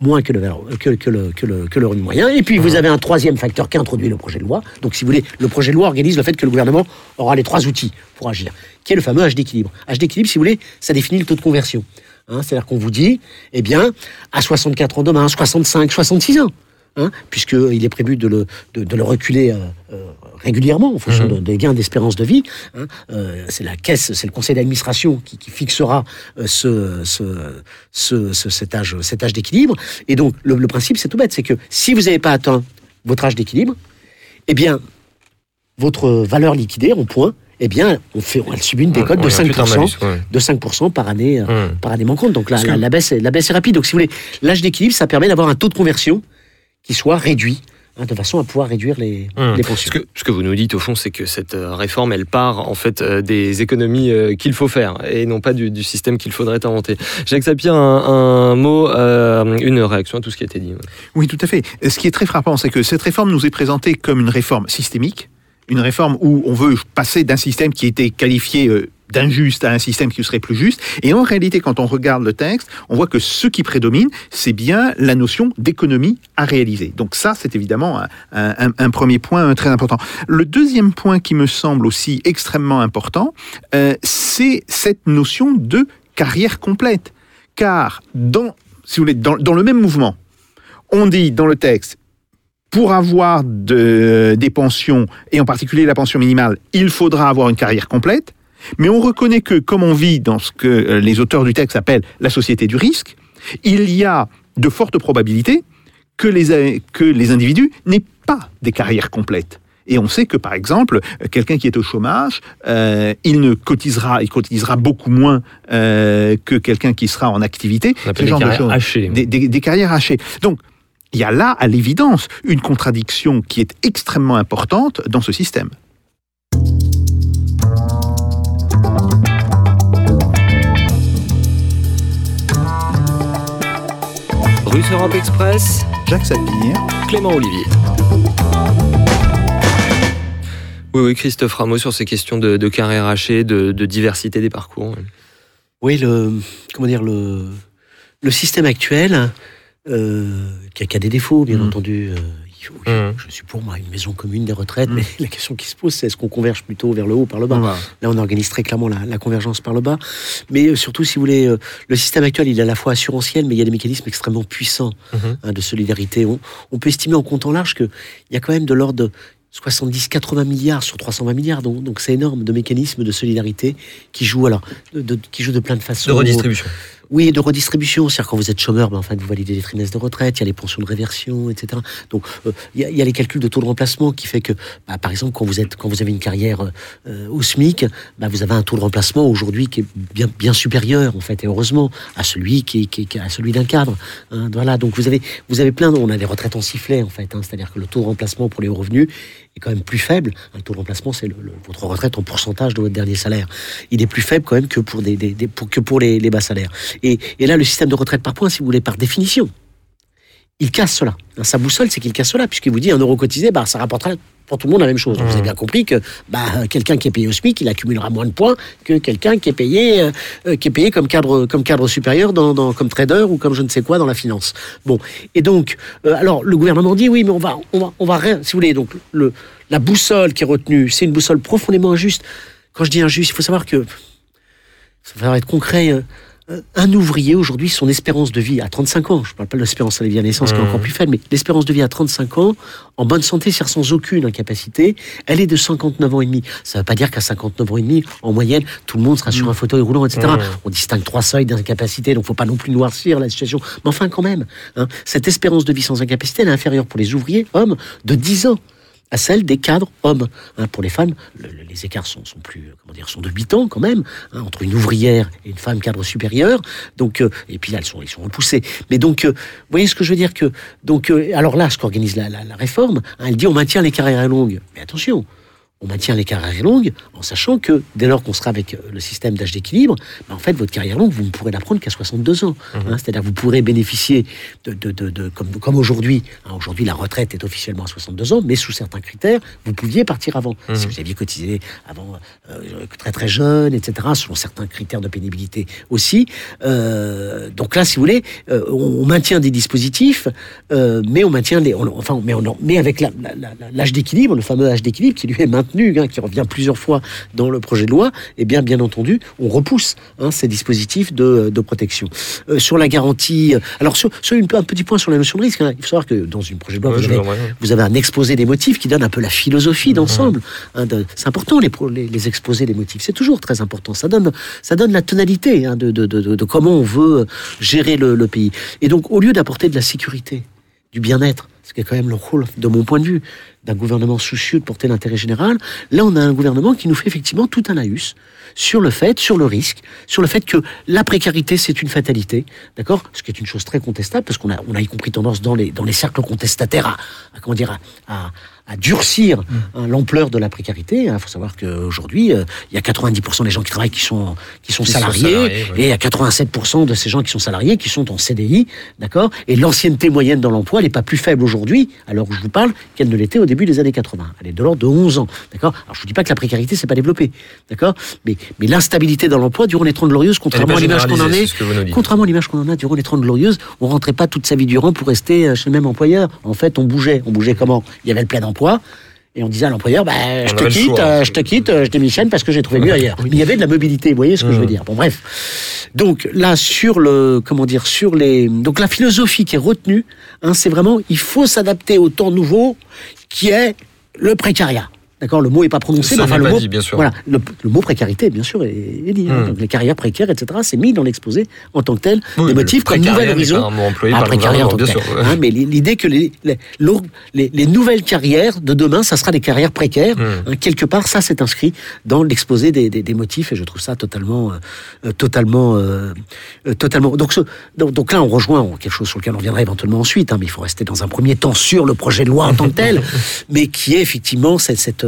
moins que le, valeur- que, que le, que, le, que le revenu moyen. Et puis, vous avez un troisième facteur qui introduit le projet de loi. Donc, si vous voulez, le projet de loi organise le fait que le gouvernement aura les trois outils pour agir, qui est le fameux H d'équilibre. H d'équilibre, si vous voulez, ça définit le taux de conversion. Hein, C'est-à-dire qu'on vous dit, eh bien, à 64 ans demain, 65, 66 ans, hein, puisqu'il est prévu de le, de, de le reculer euh, euh, régulièrement en fonction de- des gains d'espérance de vie. hein. Euh, c'est la caisse, c'est le conseil d'administration qui, qui fixera euh, ce, ce, ce, ce- cet âge, cet âge d'équilibre. Et donc, le, le principe, c'est tout bête, c'est que si vous n'avez pas atteint votre âge d'équilibre, eh bien, votre valeur liquidée en points, eh bien, on fait, on subit une décote de on impute un 5%, malus, ouais. de 5% par année, euh, Hum. par année manquante. Donc la, baisse, est- la baisse est rapide. Donc si vous voulez, l'âge d'équilibre, ça permet d'avoir un taux de conversion qui soit réduit, de façon à pouvoir réduire les, les Ce que, ce que vous nous dites au fond, c'est que cette euh, réforme, elle part en fait euh, des économies euh, qu'il faut faire et non pas du, du système qu'il faudrait inventer. Jacques Sapir, un, un mot, euh, une réaction à tout ce qui a été dit. Oui, tout à fait. Ce qui est très frappant, c'est que cette réforme nous est présentée comme une réforme systémique, une réforme où on veut passer d'un système qui était qualifié euh, d'injuste à un système qui serait plus juste. Et en réalité, quand on regarde le texte, on voit que ce qui prédomine, c'est bien la notion d'économie à réaliser. Donc ça, c'est évidemment un, premier point très important. Le deuxième point qui me semble aussi extrêmement important, euh, c'est cette notion de carrière complète. Car dans, si vous voulez, dans, le même mouvement, on dit dans le texte, pour avoir de- des pensions, et en particulier la pension minimale, il faudra avoir une carrière complète. Mais on reconnaît que, comme on vit dans ce que euh, les auteurs du texte appellent la société du risque, il y a de fortes probabilités que les, que les individus n'aient pas des carrières complètes. Et on sait que, par exemple, euh, quelqu'un qui est au chômage, euh, il ne cotisera, il cotisera beaucoup moins euh, que quelqu'un qui sera en activité. On Ce genre de carrières hachées. des, des- des carrières hachées. Donc, il y a là, à l'évidence, une contradiction qui est extrêmement importante dans ce système. Russe Europe Express, Jacques Sapir. Clément Olivier. Oui, oui, Christophe Rameau sur ces questions de, de carrière hachée, de, de diversité des parcours. Oui, le, comment dire, le, le système actuel, euh, qui, a, qui a des défauts, bien Mhm. entendu. euh, Mhm. Je suis pour moi une maison commune des retraites, Mhm. mais la question qui se pose, c'est est-ce qu'on converge plutôt vers le haut ou par le bas? Voilà. Là, on organise très clairement la, la convergence par le bas. Mais euh, surtout, si vous voulez, euh, le système actuel, il est à la fois assurantiel, mais il y a des mécanismes extrêmement puissants Mhm. hein, de solidarité. On, on peut estimer en comptant large qu'il y a quand même de l'ordre de 70-80 milliards sur 320 milliards. Donc, donc c'est énorme de mécanismes de solidarité qui jouent, alors, de, de- qui jouent de plein de façons. De redistribution. Oui, de redistribution. C'est-à-dire quand vous êtes chômeur, ben, en fait, vous validez des trimestres de retraite, il y a les pensions de réversion, etc. Donc, euh, il y, a- les calculs de taux de remplacement qui fait que, bah, par exemple, quand vous êtes, quand vous avez une carrière euh, au SMIC, bah, vous avez un taux de remplacement aujourd'hui qui est bien, supérieur, en fait, et heureusement, à celui qui, à celui d'un cadre. hein. voilà. Donc, vous avez, vous avez plein. On a des retraites en sifflet, en fait. hein. C'est-à-dire que le taux de remplacement pour les hauts revenus est quand même plus faible. Un taux de remplacement, c'est votre retraite en pourcentage de votre dernier salaire. Il est plus faible quand même que pour les, bas salaires. Et, et là, le système de retraite par points, si vous voulez, par définition, il casse cela. Sa boussole, c'est qu'il casse cela, puisqu'il vous dit un euro cotisé, bah, ça rapportera pour tout le monde la même chose. Vous avez bien compris que bah, quelqu'un qui est payé au SMIC, il accumulera moins de points que quelqu'un qui est payé, euh, euh, qui est payé comme cadre, comme cadre supérieur, dans, dans- comme trader ou comme je ne sais quoi dans la finance. Bon, et donc, euh, alors le gouvernement dit oui, mais on va, on va, on va rien. Si vous voulez, donc le, la boussole qui est retenue, c'est une boussole profondément injuste. Quand je dis injuste, il faut savoir que ça va être concret. euh, euh, Un ouvrier aujourd'hui, son espérance de vie à 35 ans, je ne parle pas de l'espérance à la vie à naissance qui est Mhm. encore plus faible, mais l'espérance de vie à 35 ans, en bonne santé, c'est-à-dire sans aucune incapacité, elle est de 59 ans et demi. Ça ne veut pas dire qu'à 59 ans et demi, en moyenne, tout le monde sera sur un fauteuil roulant, etc. Mhm. On distingue trois seuils d'incapacité, donc faut pas non plus noircir la situation. Mais enfin, quand même, hein, cette espérance de vie sans incapacité, elle est inférieure pour les ouvriers, hommes, de 10 ans à celle des cadres hommes. Hein, pour les femmes, le- le- les écarts sont, plus, comment dire, sont de 8 ans quand même, hein, entre une ouvrière et une femme cadre supérieure. Donc, euh, et puis là, elles sont, ils sont repoussés. Mais donc, euh, vous voyez ce que je veux dire que, donc, euh, alors là, ce qu'organise la, la- la réforme, hein, elle dit on maintient les carrières longues. Mais attention. On maintient les carrières longues en sachant que dès lors qu'on sera avec euh, le système d'âge d'équilibre, ben, en fait, votre carrière longue, vous ne pourrez la prendre qu'à 62 ans. hein. C'est-à-dire que vous pourrez bénéficier de, de, de, de- comme, comme aujourd'hui. hein, aujourd'hui, la retraite est officiellement à 62 ans, mais sous certains critères, vous pouviez partir avant. Si vous aviez cotisé avant euh, très très jeune, etc., selon certains critères de pénibilité aussi. Euh, donc là, si vous voulez, euh, on, on maintient des dispositifs, mais on maintient les, on- enfin, mais, on, mais avec la- la- la- la- l'âge d'équilibre, le fameux âge d'équilibre qui lui est maintenu, hein, qui revient plusieurs fois dans le projet de loi, et bien, bien entendu, on repousse hein, ces dispositifs de, de protection. Euh, sur la garantie, euh, alors sur, sur une- un petit point sur la notion de risque, hein, il faut savoir que dans une projet de loi, Ouais, vous, avez, ouais. vous avez un exposé des motifs qui donne un peu la philosophie d'ensemble. hein, de- c'est important les, les, les exposés des motifs, c'est toujours très important. Ça donne, ça donne la tonalité de, de, comment on veut gérer le, le pays. Et donc, au lieu d'apporter de la sécurité, bien-être, ce qui est quand même le rôle, de mon point de vue, d'un gouvernement soucieux de porter l'intérêt général, là, on a un gouvernement qui nous fait effectivement tout un laïus sur le fait, sur le risque, sur le fait que la précarité, c'est une fatalité, d'accord? Ce qui est une chose très contestable, parce qu'on a, y compris tendance dans les, cercles contestataires à, à- à durcir hein, l'ampleur de la précarité. Il faut savoir qu'aujourd'hui, euh, il y a 90% des gens qui travaillent qui sont, qui sont Qui sont salariés, et il y a 87% de ces gens qui sont salariés qui sont en CDI, d'accord? Et l'ancienneté moyenne dans l'emploi, elle n'est pas plus faible aujourd'hui, alors que je vous parle, qu'elle ne l'était au début des années 80. Elle est de l'ordre de 11 ans, d'accord? Alors je vous dis pas que la précarité s'est pas développée, d'accord? Mais, mais l'instabilité dans l'emploi durant les 30 glorieuses, contrairement à l'image qu'on en est, contrairement à l'image qu'on en a durant les 30 glorieuses, on rentrait pas toute sa vie durant pour rester euh, chez le même employeur. En fait, on bougeait. On bougeait comment? Il y avait le plein emploi. Et on disait à l'employeur, bah, je On te quitte, choix. euh, je te quitte, euh, je démissionne parce que j'ai trouvé mieux ailleurs. Il y avait de la mobilité, vous voyez ce que je veux dire. Bon, bref. Donc là, sur le, comment dire, sur les, donc la philosophie qui est retenue, hein, c'est vraiment, il faut s'adapter au temps nouveau, qui est le précariat. D'accord, le mot est pas prononcé, mais enfin n'est le mot, dit, bien sûr. voilà, le, le mot précarité, bien sûr, est, est dit. hein. Hmm. Donc les carrières précaires, etc. C'est mis dans l'exposé en tant que tel, Oui, des motifs comme nouvel n'est horizon. un mot employé Ah, par tel. bien sûr, ouais. Hein, mais l'idée que les, les, l'or- les- les nouvelles carrières de demain, ça sera des carrières précaires. Hmm. Hein, quelque part, ça c'est inscrit dans l'exposé des, des, des motifs et je trouve ça totalement, euh, totalement, euh, euh, totalement. Donc, ce- donc, donc là, on rejoint quelque chose sur lequel on viendra éventuellement ensuite, mais il faut rester dans un premier temps sur le projet de loi en tant que tel, [LAUGHS] mais qui est effectivement cette, cette,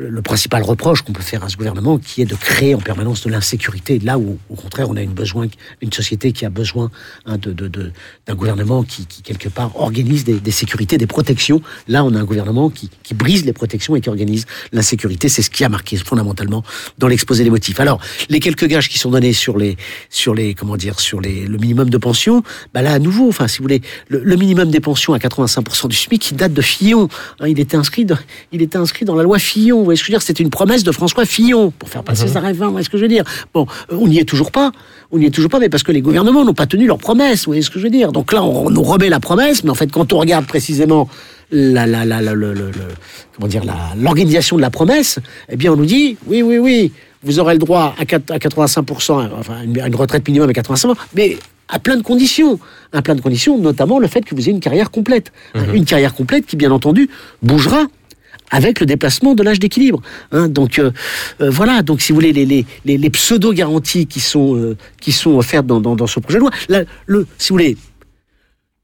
le principal reproche qu'on peut faire à ce gouvernement, qui est de créer en permanence de l'insécurité, là où, au contraire, on a une, besoin, une société qui a besoin hein, de, de- de- d'un gouvernement qui, qui, quelque part, organise des, des sécurités, des protections. Là, on a un gouvernement qui, qui brise les protections et qui organise l'insécurité. C'est ce qui a marqué fondamentalement dans l'exposé des motifs. Alors, les quelques gages qui sont donnés sur les, sur les, comment dire, sur les, le minimum de pension, bah là, à nouveau, enfin, si vous voulez, le, le minimum des pensions à 85% du SMIC, qui date de Fillon. hein, il était inscrit, il était inscrit dans la loi Fillon. Vous voyez ce que je veux dire C'était une promesse de François Fillon pour faire passer sa réforme. Vous voyez ce que je veux dire Bon, euh, on n'y est toujours pas. On n'y est toujours pas, mais parce que les gouvernements n'ont pas tenu leurs promesses. Vous voyez ce que je veux dire Donc là, on, nous remet la promesse, mais en fait, quand on regarde précisément la, la, la, la- le- le- le- comment dire, l'organisation de la promesse, eh bien, on nous dit, oui, oui, oui, vous aurez le droit à, quatre- à 85%, enfin, une, une retraite minimum à 85%, mais à plein de conditions. À plein de conditions, notamment le fait que vous ayez une carrière complète. Une carrière complète qui, bien entendu, bougera avec le déplacement de l'âge d'équilibre. hein. donc euh, euh, voilà, donc si vous voulez, les, pseudo-garanties qui sont, euh, qui sont offertes dans, ce projet de loi, le, si vous voulez,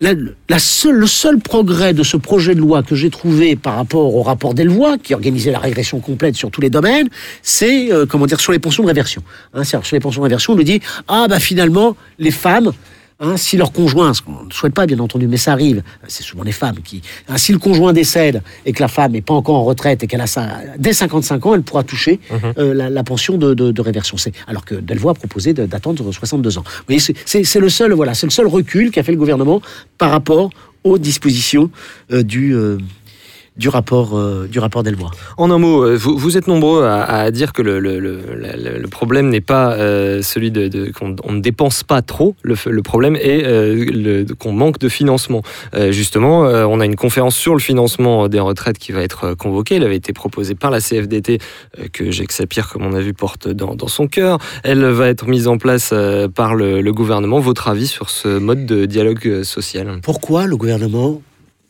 le seul progrès de ce projet de loi que j'ai trouvé par rapport au rapport Delvoye, qui organisait la régression complète sur tous les domaines, c'est comment dire sur les pensions de réversion. Hein, sur les pensions de réversion, on nous dit ah bah finalement les femmes. Hein, si leur conjoint, ce qu'on ne souhaite pas bien entendu, mais ça arrive, c'est souvent les femmes qui. hein, si le conjoint décède et que la femme n'est pas encore en retraite et qu'elle a ça, dès 55 ans, elle pourra toucher euh, la, la pension de, de- de réversion. Alors que Delvoye a proposé d'attendre 62 ans. Vous voyez, c'est- c'est c'est le seul, voilà, c'est le seul recul qu'a fait le gouvernement par rapport aux dispositions euh, du euh, du rapport euh, du rapport Delvoye. En un mot, euh, vous, vous êtes nombreux à, à dire que le, le- le- le- le problème n'est pas euh, celui de, de- qu'on on ne dépense pas trop. Le, problème est euh, qu'on manque de financement. Justement, on a une conférence sur le financement des retraites qui va être convoquée. Elle avait été proposée par la CFDT que Jacques Sapir, comme on a vu, porte dans, dans son cœur. Elle va être mise en place par le, gouvernement. Votre avis sur ce mode de dialogue social? Pourquoi le gouvernement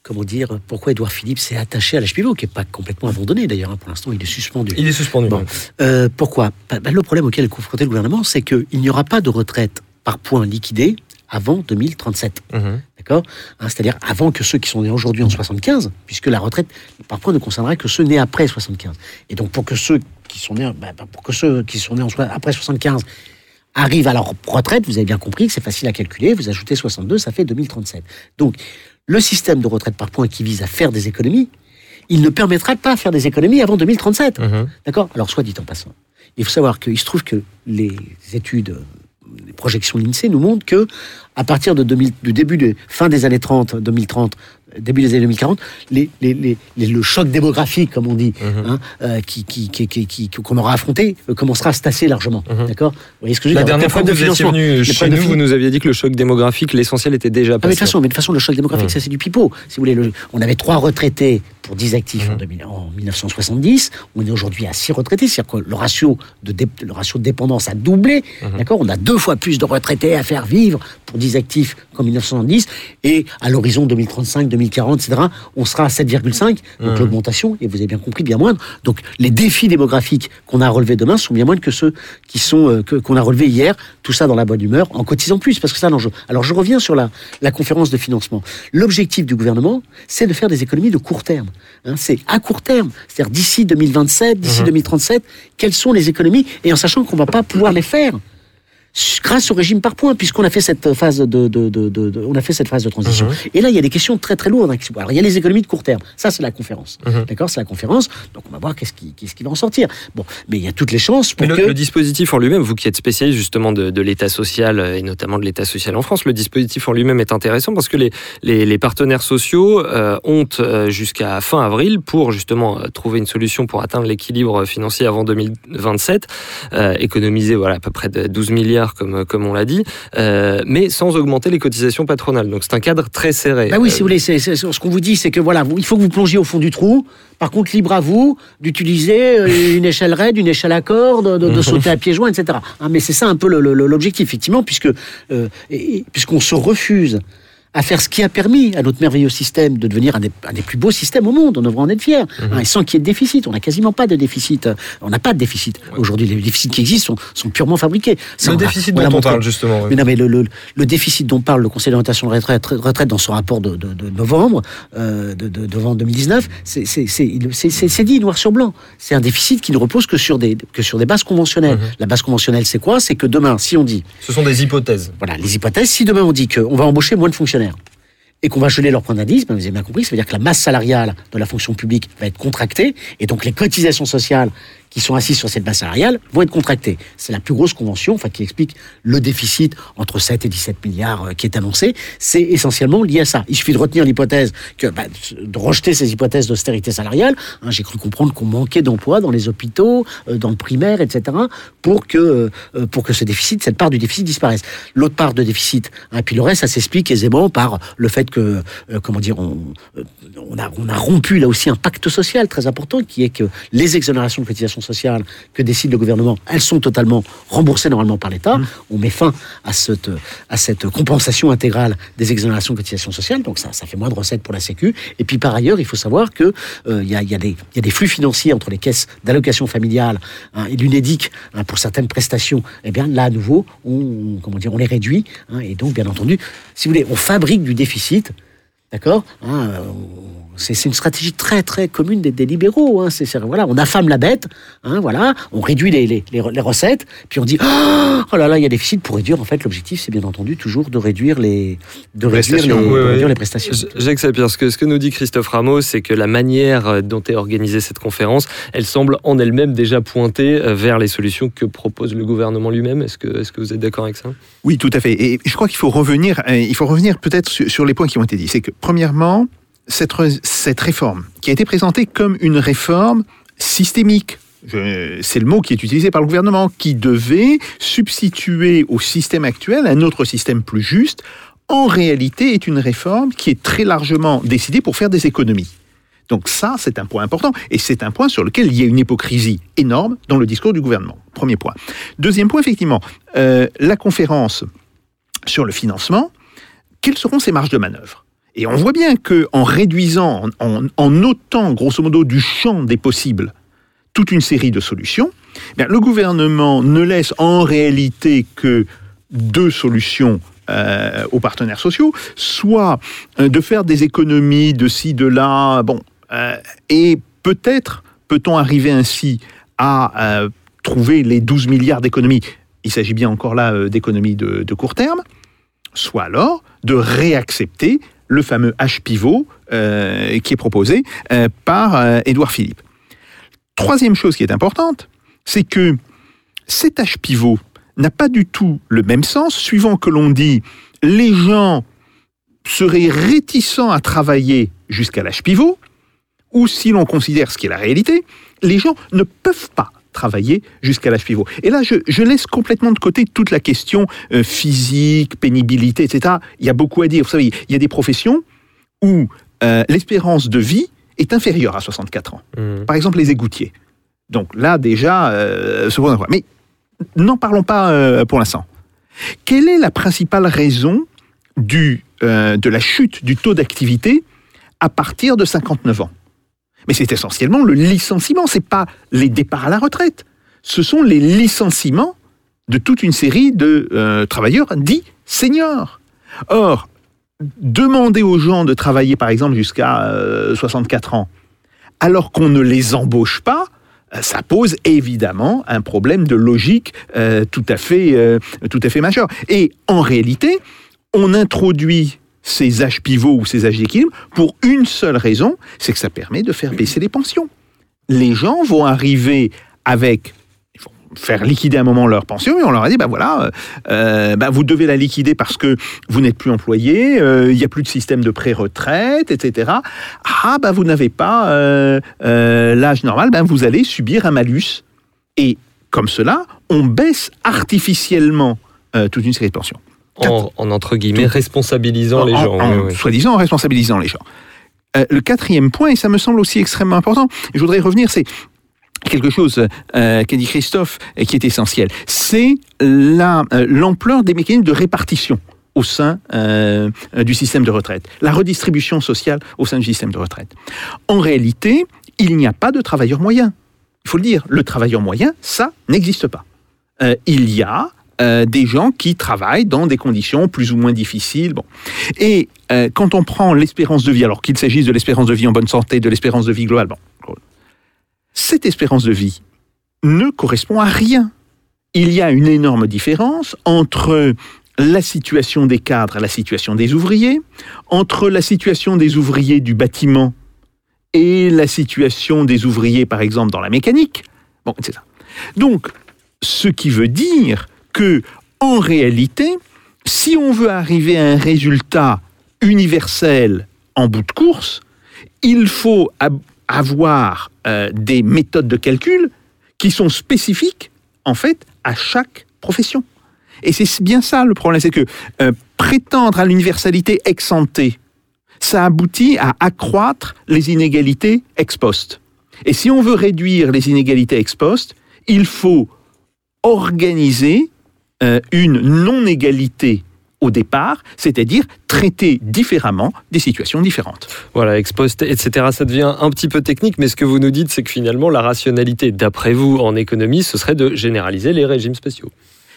Comment dire Pourquoi Édouard Philippe s'est attaché à l'âge pivot, qui n'est pas complètement abandonné d'ailleurs. hein, pour l'instant, il est suspendu. est suspendu. Bon. Euh, pourquoi? Bah, bah, Le problème auquel est confronté le gouvernement, c'est qu'il n'y aura pas de retraite par points liquidée avant 2037. Mhm. D'accord? Hein, C'est-à-dire avant que ceux qui sont nés aujourd'hui en 75, puisque la retraite par points ne concernera que ceux nés après 75. Et donc pour que ceux qui sont nés, bah, pour que ceux qui sont nés en après 75 arrivent à leur retraite, vous avez bien compris que c'est facile à calculer. Vous ajoutez 62, ça fait 2037. Donc le système de retraite par points qui vise à faire des économies, il ne permettra pas de faire des économies avant 2037. Mhm. D'accord? Alors, soit dit en passant, il faut savoir qu'il se trouve que les études, les projections de l'INSEE nous montrent que à partir de 2000 du début de fin des années 30, 2030, euh, début des années 2040, les, les, les- les- le choc démographique, comme on dit, Mhm. hein, euh, qui, qui, qui, qui- qui- qu'on aura affronté, euh, commencera à se tasser largement. Mhm. D'accord? Vous voyez ce que je veux La dire? dernière fois que vous étiez venu chez nous, vous nous aviez dit que le choc démographique, l'essentiel était déjà ah, mais de passé. toute façon, mais de toute façon, le choc démographique, Mhm. ça c'est du pipeau. Si vous voulez, le- on avait trois retraités pour 10 actifs en, Mhm. 2000 en 1970. On est aujourd'hui à 6 retraités, c'est-à-dire que le ratio de, dé- le ratio de dépendance a doublé. Mhm. D'accord? On a deux fois plus de retraités à faire vivre pour 10 actifs qu'en 1970. Et à l'horizon 2035, 2040, etc., on sera à 7,5. Donc Mhm. l'augmentation, et vous avez bien compris, bien moindre. Donc les défis démographiques qu'on a à relever demain sont bien moindres que ceux qui sont euh, que- qu'on a relevés hier. Tout ça dans la bonne humeur, en cotisant plus, parce que ça l'enjeu. Alors je reviens sur la, la conférence de financement. L'objectif du gouvernement, c'est de faire des économies de court terme. Hein, c'est à court terme, c'est-à-dire d'ici 2027, d'ici Mhm. 2037, quelles sont les économies, et en sachant qu'on va pas pouvoir les faire grâce au régime par points, puisqu'on a fait cette phase de, de, de- de- de- on a fait cette phase de transition. Mhm. Et là, il y a des questions très très lourdes. hein, Alors, il y a les économies de court terme. Ça, c'est la conférence. Mhm. D'accord, c'est la conférence. Donc, on va voir qu'est-ce qui, qu'est-ce qui va en sortir. Bon, mais il y a toutes les chances pour Mais le, que. le dispositif en lui-même, vous qui êtes spécialiste justement de, l'État social euh, et notamment de l'État social en France, le dispositif en lui-même est intéressant parce que les, les, les partenaires sociaux euh, ont euh, jusqu'à fin avril pour justement euh, trouver une solution pour atteindre l'équilibre financier avant 2027, euh, économiser voilà à peu près de 12 milliards comme comme on l'a dit, euh, mais sans augmenter les cotisations patronales. Donc c'est un cadre très serré. Bah oui, Euh, si vous voulez, c'est, c'est- ce qu'on vous dit, c'est que voilà, vous- il faut que vous plongiez au fond du trou. Par contre, libre à vous d'utiliser euh, une échelle raide, une échelle à corde, de, de [LAUGHS] sauter à pieds joints, etc. Hein, mais c'est ça un peu le- le- le- l'objectif, effectivement, puisque euh, et- puisqu'on se refuse à faire ce qui a permis à notre merveilleux système de devenir un des, un des plus beaux systèmes au monde. On devrait en être fiers. Hein, et sans qu'il y ait de déficit. On n'a quasiment pas de déficit. Euh, On n'a pas de déficit. Aujourd'hui, les déficits qui existent sont, sont purement fabriqués. Ça, Le on déficit dont on parle justement. Mais non, mais le, le- le déficit dont parle le Conseil d'orientation de retraite, retraite dans son rapport de, de- de novembre, euh, de, de- novembre 2019, c'est- dit noir sur blanc. C'est un déficit qui ne repose que sur des, que sur des bases conventionnelles. La base conventionnelle, c'est quoi? C'est que demain, si on dit, Ce sont des hypothèses. voilà, les hypothèses, si demain on dit qu'on va embaucher moins de fonctionnaires et qu'on va geler leur point d'indice, ben vous avez bien compris, ça veut dire que la masse salariale de la fonction publique va être contractée et donc les cotisations sociales qui sont assises sur cette masse salariale vont être contractées. C'est la plus grosse convention enfin, qui explique le déficit entre 7 et 17 milliards euh, qui est annoncé. C'est essentiellement lié à ça. Il suffit de retenir l'hypothèse, que bah, de rejeter ces hypothèses d'austérité salariale. Hein, J'ai cru comprendre qu'on manquait d'emplois dans les hôpitaux, euh, dans le primaire, etc., pour que, euh, pour que ce déficit, cette part du déficit disparaisse. L'autre part de déficit, hein, et puis le reste, ça s'explique aisément par le fait que, comment dire, on, on, a, on a rompu là aussi un pacte social très important, qui est que les exonérations de cotisations sociales que décide le gouvernement, elles sont totalement remboursées normalement par l'État. On met fin à cette, à cette compensation intégrale des exonérations de cotisations sociales, donc ça, ça fait moins de recettes pour la Sécu. Et puis par ailleurs, il faut savoir que euh, y, a, y, a des- y a des flux financiers entre les caisses d'allocation familiale hein, et l'UNEDIC hein, pour certaines prestations. Eh bien là, à nouveau, on, comment dire, on les réduit. hein, et donc, bien entendu, si vous voulez, on fabrique du déficit. D'accord Hein, euh, on- C'est une stratégie très très commune des, des libéraux. Hein. C'est- voilà, on affame la bête, hein, voilà, on réduit les, les, les, les recettes, puis on dit oh là là, il y a déficit pour réduire. En fait, l'objectif, c'est bien entendu toujours de réduire les, de réduire les, Prestations. de Oui, oui. réduire les prestations. Jacques Sapir, ce que, ce que nous dit Christophe Ramos, c'est que la manière euh, dont est organisée cette conférence, elle semble en elle-même déjà pointer euh, vers les solutions que propose le gouvernement lui-même. Est-ce que, est-ce que vous êtes d'accord avec ça? Oui, tout à fait. Et je crois qu'il faut revenir, euh, il faut revenir peut-être sur, sur les points qui ont été dits. C'est que, premièrement, cette, cette réforme, qui a été présentée comme une réforme systémique, c'est le mot qui est utilisé par le gouvernement, qui devait substituer au système actuel un autre système plus juste, en réalité est une réforme qui est très largement décidée pour faire des économies. Donc ça, c'est un point important, et c'est un point sur lequel il y a une hypocrisie énorme dans le discours du gouvernement. Premier point. Deuxième point, effectivement, euh, la conférence sur le financement, quelles seront ses marges de manœuvre? Et on voit bien que en réduisant, en, ôtant grosso modo du champ des possibles toute une série de solutions, eh le gouvernement ne laisse en réalité que deux solutions euh, aux partenaires sociaux, soit euh, de faire des économies de ci, de là, bon, euh, et peut-être peut-on arriver ainsi à trouver les 12 milliards d'économies. Il s'agit bien encore là d'économies de court terme, soit alors de réaccepter le fameux H pivot euh, qui est proposé euh, par euh, Édouard Philippe. Troisième chose qui est importante, c'est que cet H pivot n'a pas du tout le même sens suivant que l'on dit les gens seraient réticents à travailler jusqu'à l'âge pivot, ou si l'on considère ce qui est la réalité, les gens ne peuvent pas travailler jusqu'à l'âge pivot. Et là, je, je laisse complètement de côté toute la question euh, physique, pénibilité, etc. Il y a beaucoup à dire. Vous savez, il y a des professions où euh, l'espérance de vie est inférieure à 64 ans. Mmh. Par exemple, les égoutiers. Donc là, déjà, euh. Mais n'en parlons pas euh, pour l'instant. Quelle est la principale raison du, de la chute du taux d'activité à partir de 59 ans? Mais c'est essentiellement le licenciement, c'est pas les départs à la retraite. Ce sont les licenciements de toute une série de euh, travailleurs dits seniors. Or, demander aux gens de travailler, par exemple, jusqu'à euh, 64 ans, alors qu'on ne les embauche pas, euh, ça pose évidemment un problème de logique euh, tout, à fait, euh, tout à fait majeur. Et en réalité, on introduit ces âges pivots ou ces âges d'équilibre pour une seule raison, c'est que ça permet de faire baisser les pensions. Les gens vont arriver avec faire liquider à un moment leur pension et on leur a dit ben voilà euh, ben vous devez la liquider parce que vous n'êtes plus employé euh, il n'y a plus de système de pré-retraite etc ah ben vous n'avez pas euh, euh, l'âge normal ben vous allez subir un malus. Et comme cela on baisse artificiellement euh, toute une série de pensions En, en, entre guillemets, responsabilisant les en- gens. en- oui, oui. soi-disant en responsabilisant les gens. Euh, le quatrième point, et ça me semble aussi extrêmement important, et je voudrais revenir, c'est quelque chose euh, qu'a dit Christophe et qui est essentiel, c'est la, euh, l'ampleur des mécanismes de répartition au sein euh, du système de retraite, la redistribution sociale au sein du système de retraite. En réalité, il n'y a pas de travailleur moyen. Il faut le dire, le travailleur moyen, ça n'existe pas. Euh, il y a euh, des gens qui travaillent dans des conditions plus ou moins difficiles. Bon. Et euh, quand on prend l'espérance de vie, alors qu'il s'agisse de l'espérance de vie en bonne santé, de l'espérance de vie globale, cette espérance de vie ne correspond à rien. Il y a une énorme différence entre la situation des cadres et la situation des ouvriers, entre la situation des ouvriers du bâtiment et la situation des ouvriers, par exemple, dans la mécanique. Bon, ça. Donc, ce qui veut dire que, en réalité, si on veut arriver à un résultat universel en bout de course, il faut avoir euh, des méthodes de calcul qui sont spécifiques, en fait, à chaque profession. Et c'est bien ça le problème, c'est que euh, prétendre à l'universalité ex ante, ça aboutit à accroître les inégalités ex post. Et si on veut réduire les inégalités ex post, il faut organiser euh, une non-égalité au départ, c'est-à-dire traiter différemment des situations différentes. Voilà, ex post, etc. Ça devient un petit peu technique, mais ce que vous nous dites, c'est que finalement, la rationalité, d'après vous, en économie, ce serait de généraliser les régimes spéciaux.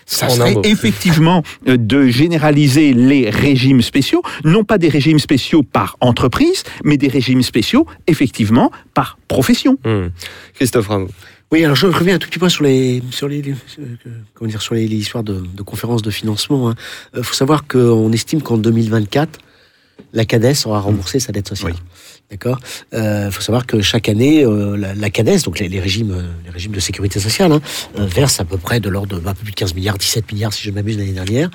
Ça serait effectivement euh, de généraliser les régimes spéciaux, non pas des régimes spéciaux par entreprise, mais des régimes spéciaux, effectivement, par profession. Hmm. Christophe Rameau. Oui, alors je reviens un tout petit peu sur les, sur les, euh, comment dire, sur les, histoires de, conférences de financement. Il faut savoir qu'on estime qu'en 2024, la CADES aura remboursé sa dette sociale. D'accord? Il faut savoir que chaque année, euh, la, la CADES, donc les, les régimes, euh, les régimes de sécurité sociale, hein, euh, verse à peu près de l'ordre de un peu plus de 15 milliards, 17 milliards si je ne m'abuse l'année dernière.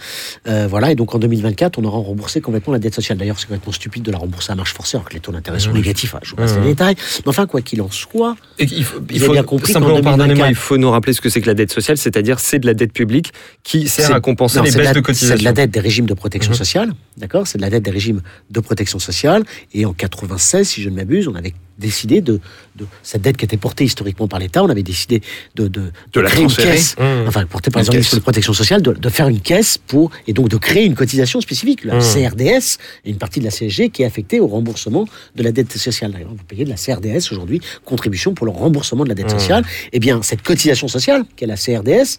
Euh, voilà. Et donc en 2024, on aura remboursé complètement la dette sociale. D'ailleurs, c'est complètement stupide de la rembourser à marche forcée alors que les taux d'intérêt sont négatifs. Je vous passe les détails. Mais enfin, quoi qu'il en soit, Et il faut, il faut- bien compris simplement, qu'en pardonnez-moi, 2024, il faut nous rappeler ce que c'est que la dette sociale, c'est-à-dire c'est de la dette publique qui sert à compenser Non, les baisses la- de C'est de la dette des régimes de protection Mhm. sociale, d'accord? C'est de la dette des régimes de protection sociale. Et en 96, si je ne m'abuse, on avait décidé de, de cette dette qui était portée historiquement par l'État, on avait décidé de, de, De la créer une caisse, Mmh. enfin portée par Une les organismes de protection sociale, de, de faire une caisse pour et donc de créer une cotisation spécifique, la Mmh. CRDS, et une partie de la CSG qui est affectée au remboursement de la dette sociale. D'ailleurs, vous payez de la CRDS aujourd'hui, contribution pour le remboursement de la dette Mmh. sociale. Eh bien, cette cotisation sociale, qui est la CRDS,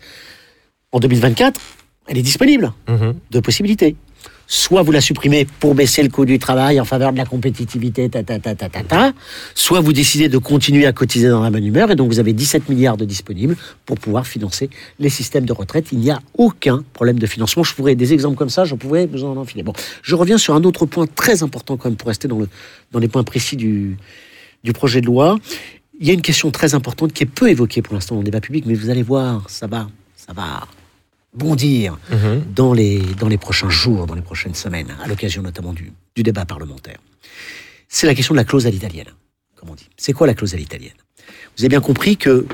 en 2024, elle est disponible deux possibilités. Soit vous la supprimez pour baisser le coût du travail en faveur de la compétitivité, ta, ta, ta, ta, ta, ta. soit vous décidez de continuer à cotiser dans la bonne humeur, et donc vous avez 17 milliards de disponibles pour pouvoir financer les systèmes de retraite. Il n'y a aucun problème de financement. Je pourrais, des exemples comme ça, je pourrais vous en enfiler. Bon, je reviens sur un autre point très important quand même pour rester dans, le, dans les points précis du, du projet de loi. Il y a une question très importante qui est peu évoquée pour l'instant dans le débat public, mais vous allez voir, ça va, ça va bondir Mhm. dans les, dans les prochains jours, dans les prochaines semaines, à l'occasion notamment du, du débat parlementaire. C'est la question de la clause à l'italienne, comme on dit. C'est quoi la clause à l'italienne Vous avez bien compris que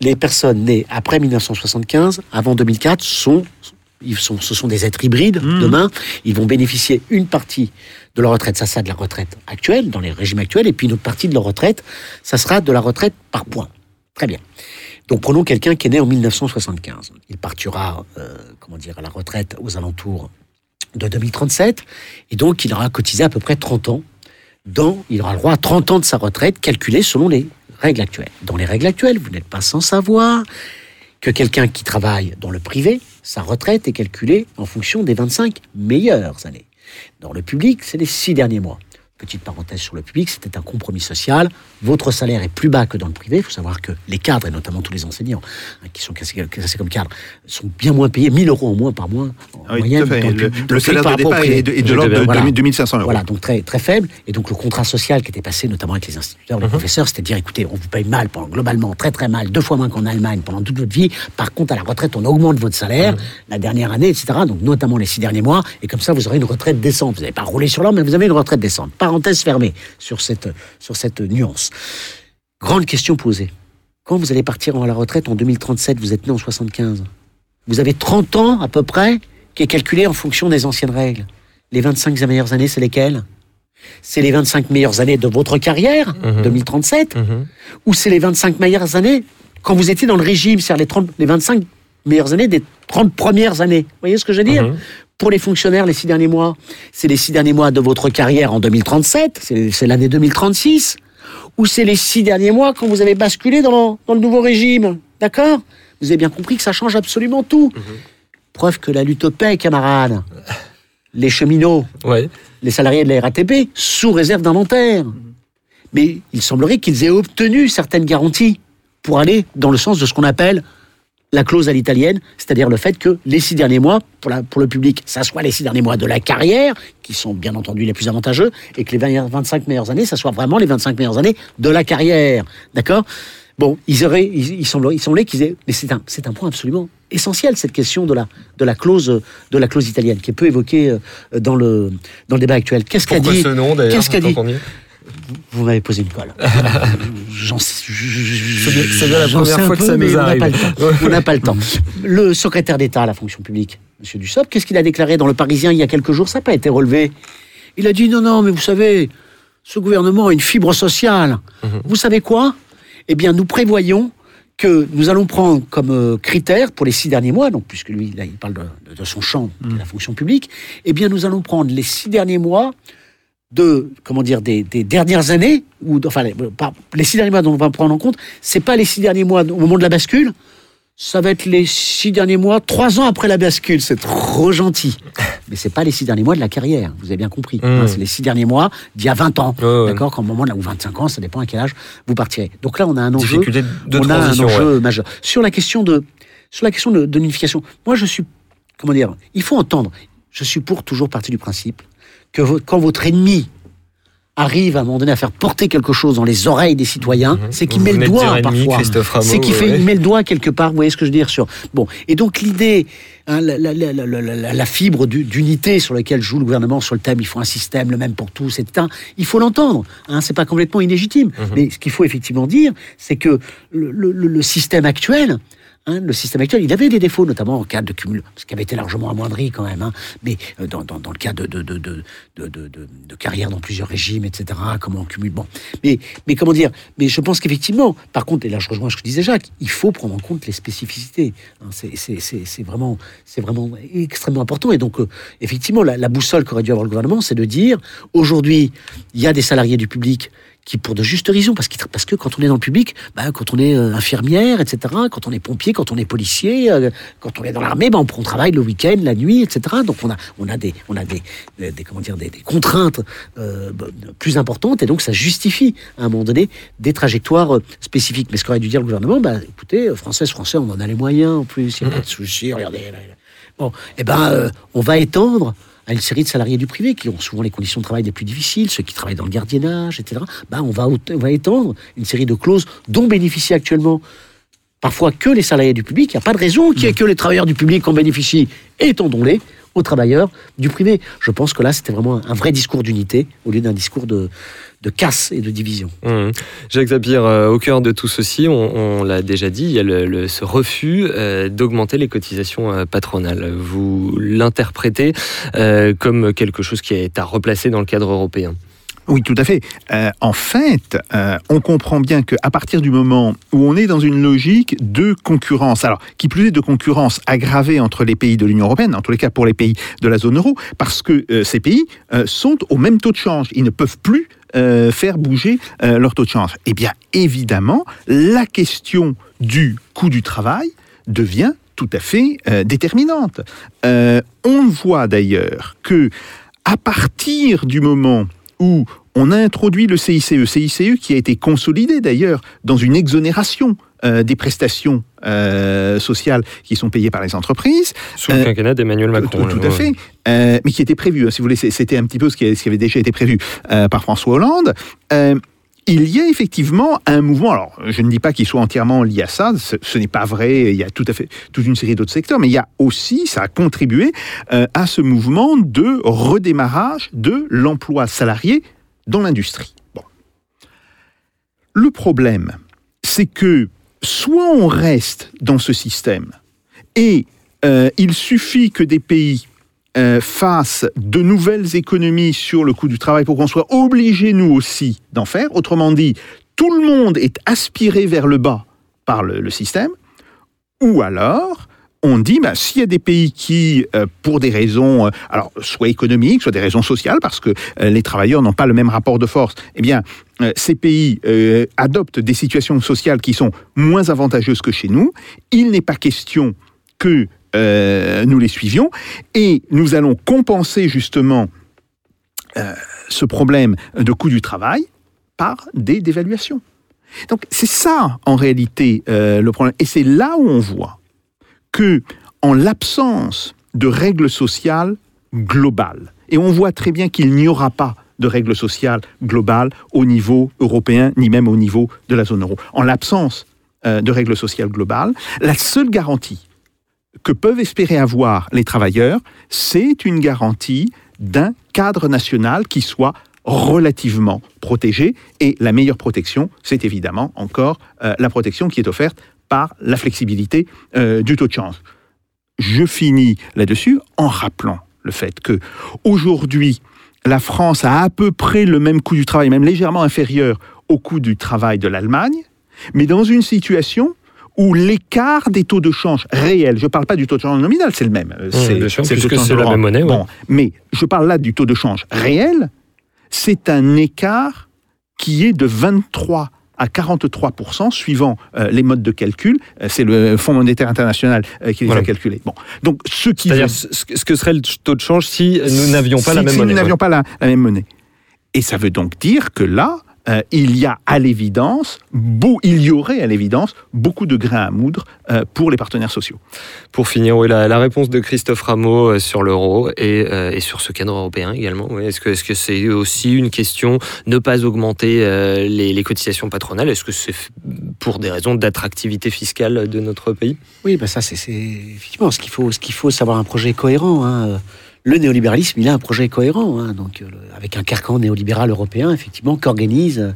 les personnes nées après 1975, avant 2004, sont, ils sont, ce sont des êtres hybrides. Demain, ils vont bénéficier une partie de leur retraite, ça sera de la retraite actuelle, dans les régimes actuels, et puis une autre partie de leur retraite, ça sera de la retraite par points. Très bien. Donc prenons quelqu'un qui est né en 1975. Il partira, euh, comment dire, à la retraite aux alentours de 2037, et donc il aura cotisé à peu près 30 ans. Dans, il aura le droit à 30 ans de sa retraite calculée selon les règles actuelles. Dans les règles actuelles, vous n'êtes pas sans savoir que quelqu'un qui travaille dans le privé, sa retraite est calculée en fonction des 25 meilleures années. Dans le public, c'est les six derniers mois. Petite parenthèse sur le public, c'était un compromis social. Votre salaire est plus bas que dans le privé. Il faut savoir que les cadres, et notamment tous les enseignants hein, qui sont classés, classés comme cadres, sont bien moins payés, 1000 euros en moins par mois en Ah oui, moyenne. tout à fait. dans Le, le salaire par de rapport au départ est de, l'ordre de, vais- voilà. 2600 euros. Voilà, donc très, très faible. Et donc le contrat social qui était passé, notamment avec les instituteurs, Mhm. les professeurs, c'était de dire écoutez, on vous paye mal, pendant, globalement, très très mal, deux fois moins qu'en Allemagne pendant toute votre vie. Par contre, à la retraite, on augmente votre salaire Mhm. la dernière année, etc. Donc notamment les six derniers mois. Et comme ça, vous aurez une retraite décente. Vous n'allez pas rouler sur l'or, mais vous avez une retraite décente. Parenthèse fermée sur cette, sur cette nuance. Grande question posée. Quand vous allez partir à la retraite en 2037, vous êtes né en 75. Vous avez 30 ans à peu près qui est calculé en fonction des anciennes règles. Les 25 meilleures années, c'est lesquelles? C'est les 25 meilleures années de votre carrière, Mhm. 2037, Mhm. ou c'est les 25 meilleures années quand vous étiez dans le régime, c'est-à-dire les, 30 les 25 meilleures années des 30 premières années Vous voyez ce que je veux dire? Mhm. Pour les fonctionnaires, les six derniers mois, c'est les six derniers mois de votre carrière en 2037, c'est l'année 2036, ou c'est les six derniers mois quand vous avez basculé dans, dans le nouveau régime. D'accord? Vous avez bien compris que ça change absolument tout. Preuve que la lutte paie, camarades. Les cheminots, Ouais. les salariés de la RATP, sous réserve d'inventaire. Mais il semblerait qu'ils aient obtenu certaines garanties pour aller dans le sens de ce qu'on appelle la clause à l'italienne, c'est-à-dire le fait que les six derniers mois, pour, la- pour le public, ça soit les six derniers mois de la carrière, qui sont bien entendu les plus avantageux, et que les 20 25 meilleures années, ça soit vraiment les 25 meilleures années de la carrière. D'accord? Bon, ils auraient, ils, il semblerait, il semblait qu'ils aient, mais c'est un, c'est un point absolument essentiel cette question de la, de la clause, de la clause italienne, qui est peu évoquée euh, dans le, dans le débat actuel. Qu'est-ce qu'a dit ce nom d'ailleurs Qu'est-ce qu'a dit? Vous m'avez posé une colle. [LAUGHS] C'est bien- la première fois que ça nous on n'a arrive. pas le temps. On n'a pas le temps. Le secrétaire d'État à la fonction publique, M. Dussopt, qu'est-ce qu'il a déclaré dans Le Parisien il y a quelques jours? Ça n'a pas été relevé. Il a dit non, non, mais vous savez, ce gouvernement a une fibre sociale. Vous savez quoi? Eh bien, nous prévoyons que nous allons prendre comme euh, critère pour les six derniers mois, donc puisque lui, là, il parle de, de- de son champ, de la fonction publique, eh bien, nous allons prendre les six derniers mois de comment dire des, des dernières années ou enfin les, pas- les six derniers mois dont on va prendre en compte c'est pas les six derniers mois au moment de la bascule ça va être les six derniers mois trois ans après la bascule c'est trop gentil [LAUGHS] mais c'est pas les six derniers mois de la carrière vous avez bien compris Mmh. c'est les six derniers mois d'il y a 20 ans ouais. d'accord qu'au moment là ou 25 ans ça dépend à quel âge vous partirez donc là on a un enjeu de on a un ouais. enjeu majeur sur la question de sur la question de, de l'unification moi je suis comment dire il faut entendre je suis pour toujours partie du principe que quand votre ennemi arrive à un moment donné à faire porter quelque chose dans les oreilles des citoyens, c'est qu'il met le doigt parfois. C'est qu'il ouais. met le doigt quelque part. Vous voyez ce que je veux dire sur. Bon, et donc l'idée, hein, la, fibre du- d'unité sur laquelle joue le gouvernement sur le thème, il faut un système le même pour tous, etc. Il faut l'entendre. Hein, c'est pas complètement illégitime. Mais ce qu'il faut effectivement dire, c'est que le, le- le- le système actuel. Hein, le système actuel, il avait des défauts, notamment en cas de cumul, ce qui avait été largement amoindri quand même, hein, mais euh, dans, le cas de, carrière dans plusieurs régimes, etc., comment on cumule. Bon. Mais, mais comment dire Mais je pense qu'effectivement, par contre, et là je rejoins ce que disait Jacques, il faut prendre en compte les spécificités. hein, c'est- vraiment, vraiment extrêmement important. Et donc, euh, effectivement, la, la boussole qu'aurait dû avoir le gouvernement, c'est de dire aujourd'hui, il y a des salariés du public qui, pour de justes raisons, parce, que quand on est dans le public, bah, quand on est euh, infirmière, etc., quand on est pompier, quand on est policier, euh, quand on est dans l'armée, bah, on, travaille le week-end, la nuit, etc. Donc on a, on a des, on a des, des, des- comment dire, des, des contraintes euh, bah, plus importantes, et donc ça justifie à un moment donné des trajectoires spécifiques. Mais ce qu'aurait dû dire le gouvernement, bah, écoutez, française, français, on en a les moyens en plus, il n'y a pas de souci, regardez. là, là. Bon, eh ben, euh, on va étendre à une série de salariés du privé qui ont souvent les conditions de travail les plus difficiles, ceux qui travaillent dans le gardiennage, etc. Ben, on, va, on va étendre une série de clauses dont bénéficient actuellement parfois que les salariés du public. Il n'y a pas de raison qu'il n'y ait que les travailleurs du public qui en bénéficient. Étendons-les aux travailleurs du privé. Je pense que là, c'était vraiment un vrai discours d'unité au lieu d'un discours de, de casse et de division. Mmh. Jacques Zapir, euh, au cœur de tout ceci, on, l'a déjà dit, il y a le- le- ce refus euh, d'augmenter les cotisations euh, patronales. Vous l'interprétez euh, comme quelque chose qui est à replacer dans le cadre européen. Oui, tout à fait. Euh, en fait, euh, on comprend bien qu'à partir du moment où on est dans une logique de concurrence, alors qui plus est de concurrence aggravée entre les pays de l'Union européenne, en tous les cas pour les pays de la zone euro, parce que euh, ces pays sont au même taux de change. Ils ne peuvent plus faire bouger leur taux de change. Eh bien, évidemment, la question du coût du travail devient tout à fait déterminante. On voit d'ailleurs que à partir du moment où on a introduit le CICE, CICE qui a été consolidé d'ailleurs dans une exonération euh, des prestations euh, sociales qui sont payées par les entreprises, Sous le Euh, quinquennat d'Emmanuel Macron. tout, tout à fait, mais qui était prévu. hein, si vous voulez, c'était un petit peu ce qui, avait déjà été prévu par François Hollande. Il y a effectivement un mouvement. Alors, je ne dis pas qu'il soit entièrement lié à ça. Ce, ce n'est pas vrai. Il y a tout à fait toute une série d'autres secteurs, mais il y a aussi, ça a contribué euh, à ce mouvement de redémarrage de l'emploi salarié dans l'industrie. Bon. Le problème, c'est que soit on reste dans ce système et euh, il suffit que des pays euh, fassent de nouvelles économies sur le coût du travail pour qu'on soit obligés, nous aussi, d'en faire. Autrement dit, tout le monde est aspiré vers le bas par le, système. Ou alors, on dit, bah, s'il y a des pays qui, euh, pour des raisons, euh, alors soit économiques, soit des raisons sociales, parce que euh, les travailleurs n'ont pas le même rapport de force, eh bien, ces pays adoptent des situations sociales qui sont moins avantageuses que chez nous. Il n'est pas question que euh, nous les suivions, et nous allons compenser justement euh, ce problème de coût du travail par des dévaluations. Donc c'est ça en réalité euh, le problème, et c'est là où on voit que en l'absence de règles sociales globales, et on voit très bien qu'il n'y aura pas de règles sociales globales au niveau européen, ni même au niveau de la zone euro. En l'absence de règles sociales globales, la seule garantie que peuvent espérer avoir les travailleurs, c'est une garantie d'un cadre national qui soit relativement protégé. Et la meilleure protection, c'est évidemment encore euh, la protection qui est offerte par la flexibilité euh, du taux de change. Je finis là-dessus en rappelant le fait que aujourd'hui, la France a à peu près le même coût du travail, même légèrement inférieur au coût du travail de l'Allemagne, mais dans une situation où l'écart des taux de change réels, je ne parle pas du taux de change nominal, c'est le même, euh, c'est sûr, c'est de la même monnaie, ouais. Bon, mais je parle là du taux de change réel, c'est un écart qui est de 23 à 43% suivant euh, les modes de calcul. Euh, c'est le Fonds monétaire international euh, qui les Voilà. a calculés. Bon, donc ce qui C'est-à-dire veut- ce que serait le taux de change si nous n'avions pas si, la même si monnaie. nous n'avions pas la même monnaie. Et ça veut donc dire que là, euh, il y a à l'évidence, beau- il y aurait à l'évidence beaucoup de grains à moudre euh, pour les partenaires sociaux. Pour finir, oui, la, la réponse de Christophe Rameau euh, sur l'euro et, euh, et sur ce cadre européen également. oui. Est-ce que c'est aussi une question ne pas augmenter euh, les, les cotisations patronales? Est-ce que c'est pour des raisons d'attractivité fiscale de notre pays? Oui, bah ça, c'est effectivement ce qu'il faut. Ce qu'il faut, c'est avoir un projet cohérent. hein. Le néolibéralisme, il a un projet cohérent, hein. donc euh, avec un carcan néolibéral européen, effectivement, qui organise, euh,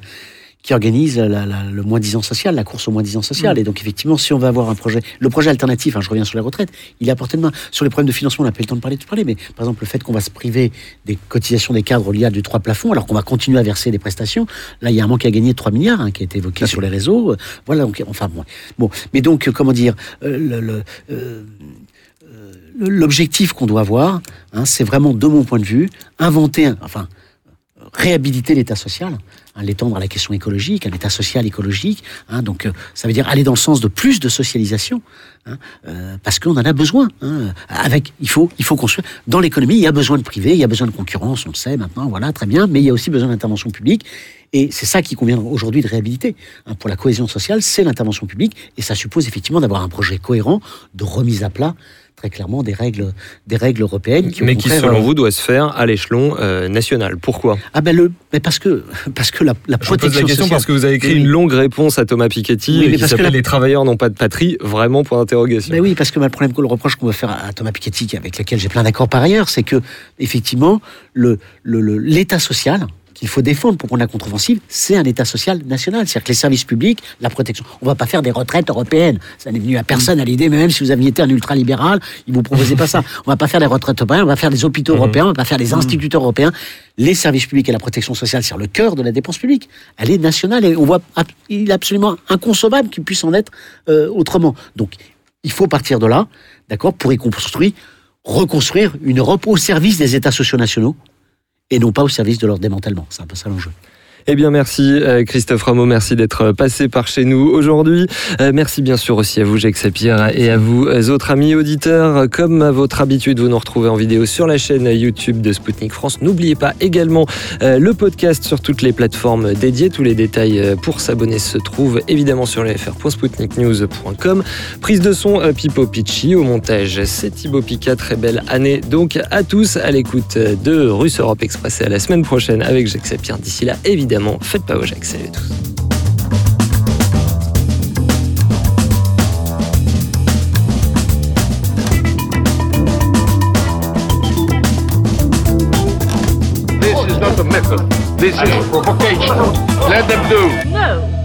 qui organise la- la- le moins-disant social, la course au moins-disant social. Et donc, effectivement, si on veut avoir un projet, le projet alternatif, hein, je reviens sur la retraite, il est à portée de main. Sur les problèmes de financement, on n'a pas eu le temps de parler, de parler, mais par exemple, le fait qu'on va se priver des cotisations des cadres liées à du trois plafonds, alors qu'on va continuer à verser des prestations, là, il y a un manque à gagner de 3 milliards hein, qui a été évoqué sur les réseaux. Euh, Voilà, donc, enfin, bon. bon. Mais donc, euh, comment dire, euh, le- le, euh, l'objectif qu'on doit avoir, hein, c'est vraiment, de mon point de vue, inventer, enfin, réhabiliter l'État social, hein, l'étendre à la question écologique, un État social écologique. hein, donc, euh, ça veut dire aller dans le sens de plus de socialisation, hein, euh, parce qu'on en a besoin. hein, avec, il faut, il faut construire. Dans l'économie, il y a besoin de privé, il y a besoin de concurrence, on le sait maintenant, voilà, très bien. Mais il y a aussi besoin d'intervention publique. Et c'est ça qui convient aujourd'hui de réhabiliter. hein, pour la cohésion sociale, c'est l'intervention publique, et ça suppose effectivement d'avoir un projet cohérent de remise à plat, très clairement, des règles, des règles européennes. Qui, Mais qui, selon euh, vous, doit se faire à l'échelon euh, national. Pourquoi? Ah ben le, mais parce que parce que la, la Je vous pose protection la question sociale. parce que vous avez écrit une longue réponse à Thomas Piketty Oui, mais qui parce que la- Les travailleurs n'ont pas de patrie, vraiment pour interrogation. Ben oui, parce que bah, le problème, le reproche qu'on veut faire à Thomas Piketty, avec lequel j'ai plein d'accords par ailleurs, c'est que effectivement le- l'État social qu'il faut défendre pour prendre la contre-offensive, c'est un État social national. C'est-à-dire que les services publics, la protection. On va pas faire des retraites européennes. Ça n'est venu à personne à l'idée, mais même si vous aviez été un ultralibéral, ils vous proposaient pas ça. On va pas faire des retraites européennes, on va faire des hôpitaux européens, on va pas faire des instituteurs européens. Les services publics et la protection sociale, c'est le cœur de la dépense publique. Elle est nationale et on voit, il est absolument inconcevable qu'il puisse en être euh, autrement. Donc, il faut partir de là, d'accord, pour y construire, reconstruire une Europe au service des États sociaux nationaux et non pas au service de leur démantèlement. C'est un peu ça l'enjeu. Eh bien, merci euh, Christophe Rameau, merci d'être passé par chez nous aujourd'hui. Euh, Merci bien sûr aussi à vous, Jacques Sapir, et à vous, euh, autres amis auditeurs. Comme à votre habitude, vous nous retrouvez en vidéo sur la chaîne YouTube de Spoutnik France. N'oubliez pas également euh, le podcast sur toutes les plateformes dédiées. Tous les détails euh, pour s'abonner se trouvent évidemment sur le fr.spoutniknews.com. Prise de son euh, Pipo Picci, au montage c'est Thibaut Pica. Très belle année donc à tous à l'écoute de Russe Europe Express et à la semaine prochaine avec Jacques Sapir. D'ici là, évidemment, faites pas au Jacques. Salut à tous. This is not a method. This is provocation. Let them do. No.